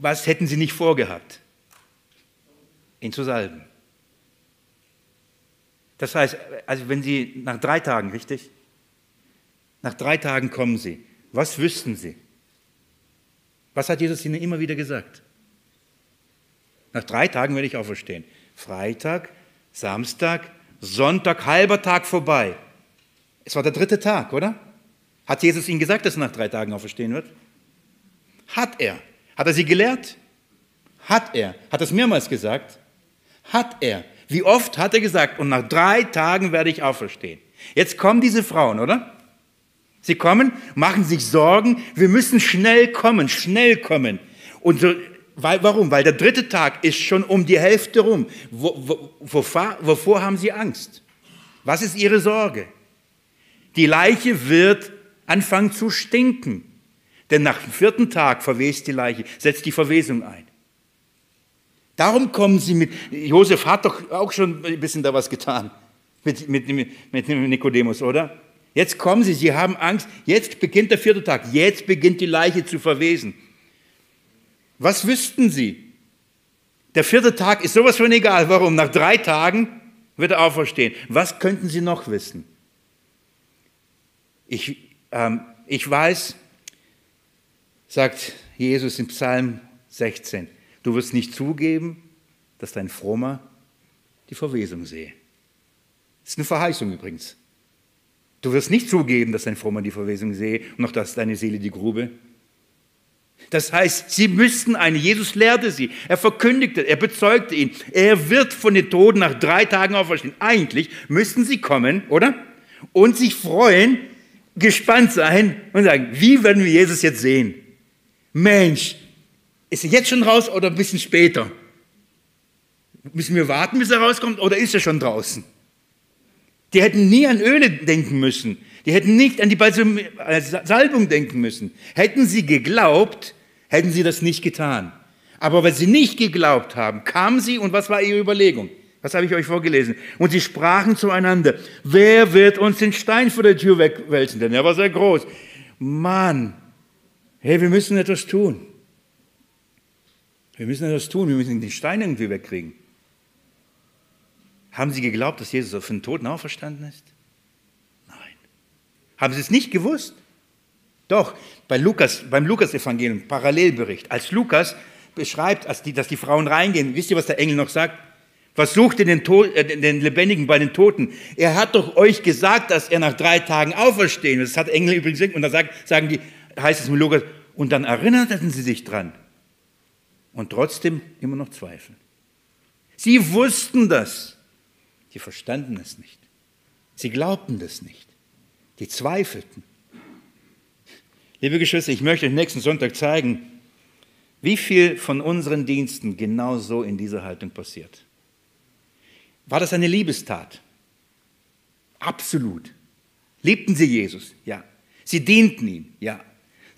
was hätten sie nicht vorgehabt? Ihn zu salben. Das heißt, also wenn sie nach drei Tagen, richtig? Nach drei Tagen kommen sie. Was wüssten sie? Was hat Jesus ihnen immer wieder gesagt? Nach drei Tagen werde ich auferstehen. Freitag, Samstag, Sonntag, halber Tag vorbei. Es war der dritte Tag, oder? Hat Jesus ihnen gesagt, dass er nach drei Tagen auferstehen wird? Hat er. Hat er sie gelehrt? Hat er. Hat er es mehrmals gesagt? Hat er. Wie oft hat er gesagt, und nach drei Tagen werde ich auferstehen. Jetzt kommen diese Frauen, oder? Sie kommen, machen sich Sorgen, wir müssen schnell kommen, schnell kommen. Und so, weil, warum? Weil der dritte Tag ist schon um die Hälfte rum. Wo, wo, wovor, wovor haben sie Angst? Was ist ihre Sorge? Die Leiche wird anfangen zu stinken. Denn nach dem vierten Tag verwest die Leiche, setzt die Verwesung ein. Darum kommen sie mit, Josef hat doch auch schon ein bisschen da was getan mit, mit, mit Nikodemus, oder? Jetzt kommen sie, sie haben Angst, jetzt beginnt der vierte Tag, jetzt beginnt die Leiche zu verwesen. Was wüssten sie? Der vierte Tag ist sowas von egal. Warum? Nach drei Tagen wird er auferstehen. Was könnten Sie noch wissen? Ich, ähm, ich weiß, sagt Jesus im Psalm 16, du wirst nicht zugeben, dass dein Frommer die Verwesung sehe. Das ist eine Verheißung übrigens. Du wirst nicht zugeben, dass dein Frommer die Verwesung sehe und noch dass deine Seele die Grube. Das heißt, sie müssten eine, Jesus lehrte sie, er verkündigte, er bezeugte ihn, er wird von den Toten nach drei Tagen auferstehen. Eigentlich müssten sie kommen, oder? Und sich freuen, gespannt sein und sagen, wie werden wir Jesus jetzt sehen? Mensch, ist er jetzt schon raus oder ein bisschen später? Müssen wir warten, bis er rauskommt oder ist er schon draußen? Die hätten nie an Öle denken müssen. Die hätten nicht an die äh, Salbung denken müssen. Hätten sie geglaubt, hätten sie das nicht getan. Aber weil sie nicht geglaubt haben, kamen sie und was war ihre Überlegung? Was habe ich euch vorgelesen? Und sie sprachen zueinander, wer wird uns den Stein vor der Tür wegwälzen? Denn er war sehr groß. Mann, hey, wir müssen etwas tun. Wir müssen etwas tun, wir müssen den Stein irgendwie wegkriegen. Haben Sie geglaubt, dass Jesus auf den Toten auferstanden ist? Nein. Haben Sie es nicht gewusst? Doch, bei Lukas, beim Lukas-Evangelium, Parallelbericht, als Lukas beschreibt, als die, dass die Frauen reingehen, wisst ihr, was der Engel noch sagt? Versucht den, äh, den Lebendigen bei den Toten. Er hat doch euch gesagt, dass er nach drei Tagen auferstehen wird. Das hat Engel übrigens. Und sagt, sagen die, heißt es mit Lukas, und dann erinnerten sie sich dran. Und trotzdem immer noch zweifeln. Sie wussten das. Die verstanden es nicht. Sie glaubten das nicht. Die zweifelten. Liebe Geschwister, ich möchte euch nächsten Sonntag zeigen, wie viel von unseren Diensten genau so in dieser Haltung passiert. War das eine Liebestat? Absolut. Liebten sie Jesus? Ja. Sie dienten ihm? Ja.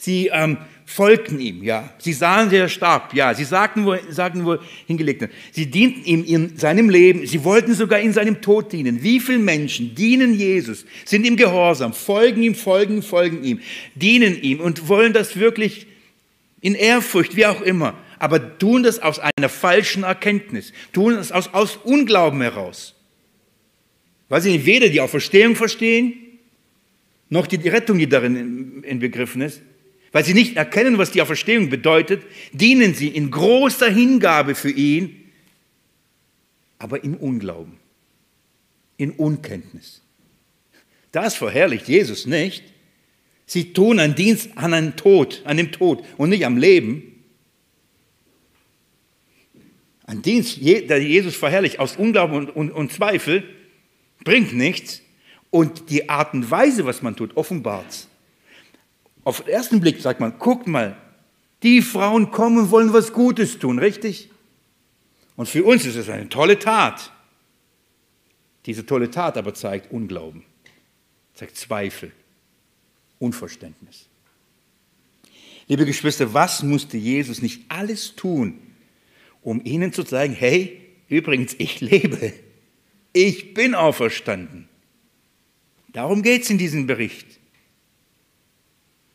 Sie ähm, folgten ihm, ja. Sie sahen, wie er starb, ja. Sie sagten, wo, sagten, wo hingelegt hat. Sie dienten ihm in seinem Leben. Sie wollten sogar in seinem Tod dienen. Wie viele Menschen dienen Jesus, sind ihm gehorsam, folgen ihm, folgen, folgen ihm, dienen ihm und wollen das wirklich in Ehrfurcht, wie auch immer. Aber tun das aus einer falschen Erkenntnis, tun das aus, aus Unglauben heraus. Weil sie weder die Auferstehung verstehen, noch die Rettung, die darin inbegriffen ist, weil sie nicht erkennen, was die Auferstehung bedeutet, dienen sie in großer Hingabe für ihn, aber im Unglauben, in Unkenntnis. Das verherrlicht Jesus nicht. Sie tun einen Dienst an einem Tod, an dem Tod und nicht am Leben. Ein Dienst, der Jesus verherrlicht aus Unglauben und, und, und Zweifel, bringt nichts. Und die Art und Weise, was man tut, offenbart es. Auf den ersten Blick sagt man, guck mal, die Frauen kommen und wollen was Gutes tun, richtig? Und für uns ist es eine tolle Tat. Diese tolle Tat aber zeigt Unglauben, zeigt Zweifel, Unverständnis. Liebe Geschwister, was musste Jesus nicht alles tun, um ihnen zu zeigen, hey, übrigens, ich lebe, ich bin auferstanden. Darum geht es in diesem Bericht.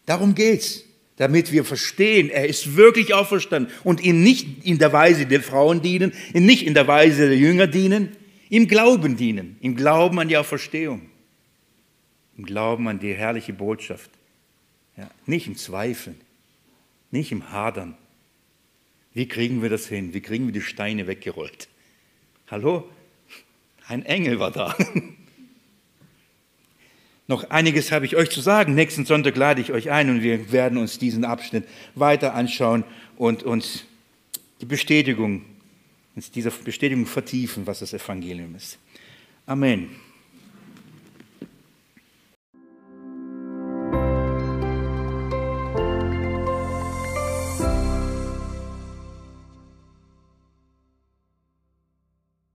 Darum geht's, damit wir verstehen, er ist wirklich auferstanden und ihm nicht in der Weise der Frauen dienen, ihm nicht in der Weise der Jünger dienen, im Glauben dienen, im Glauben an die Auferstehung, im Glauben an die herrliche Botschaft, ja, nicht im Zweifeln, nicht im Hadern. Wie kriegen wir das hin? Wie kriegen wir die Steine weggerollt? Hallo? Ein Engel war da. Noch einiges habe ich euch zu sagen. Nächsten Sonntag lade ich euch ein und wir werden uns diesen Abschnitt weiter anschauen und uns die Bestätigung, uns dieser Bestätigung vertiefen, was das Evangelium ist. Amen.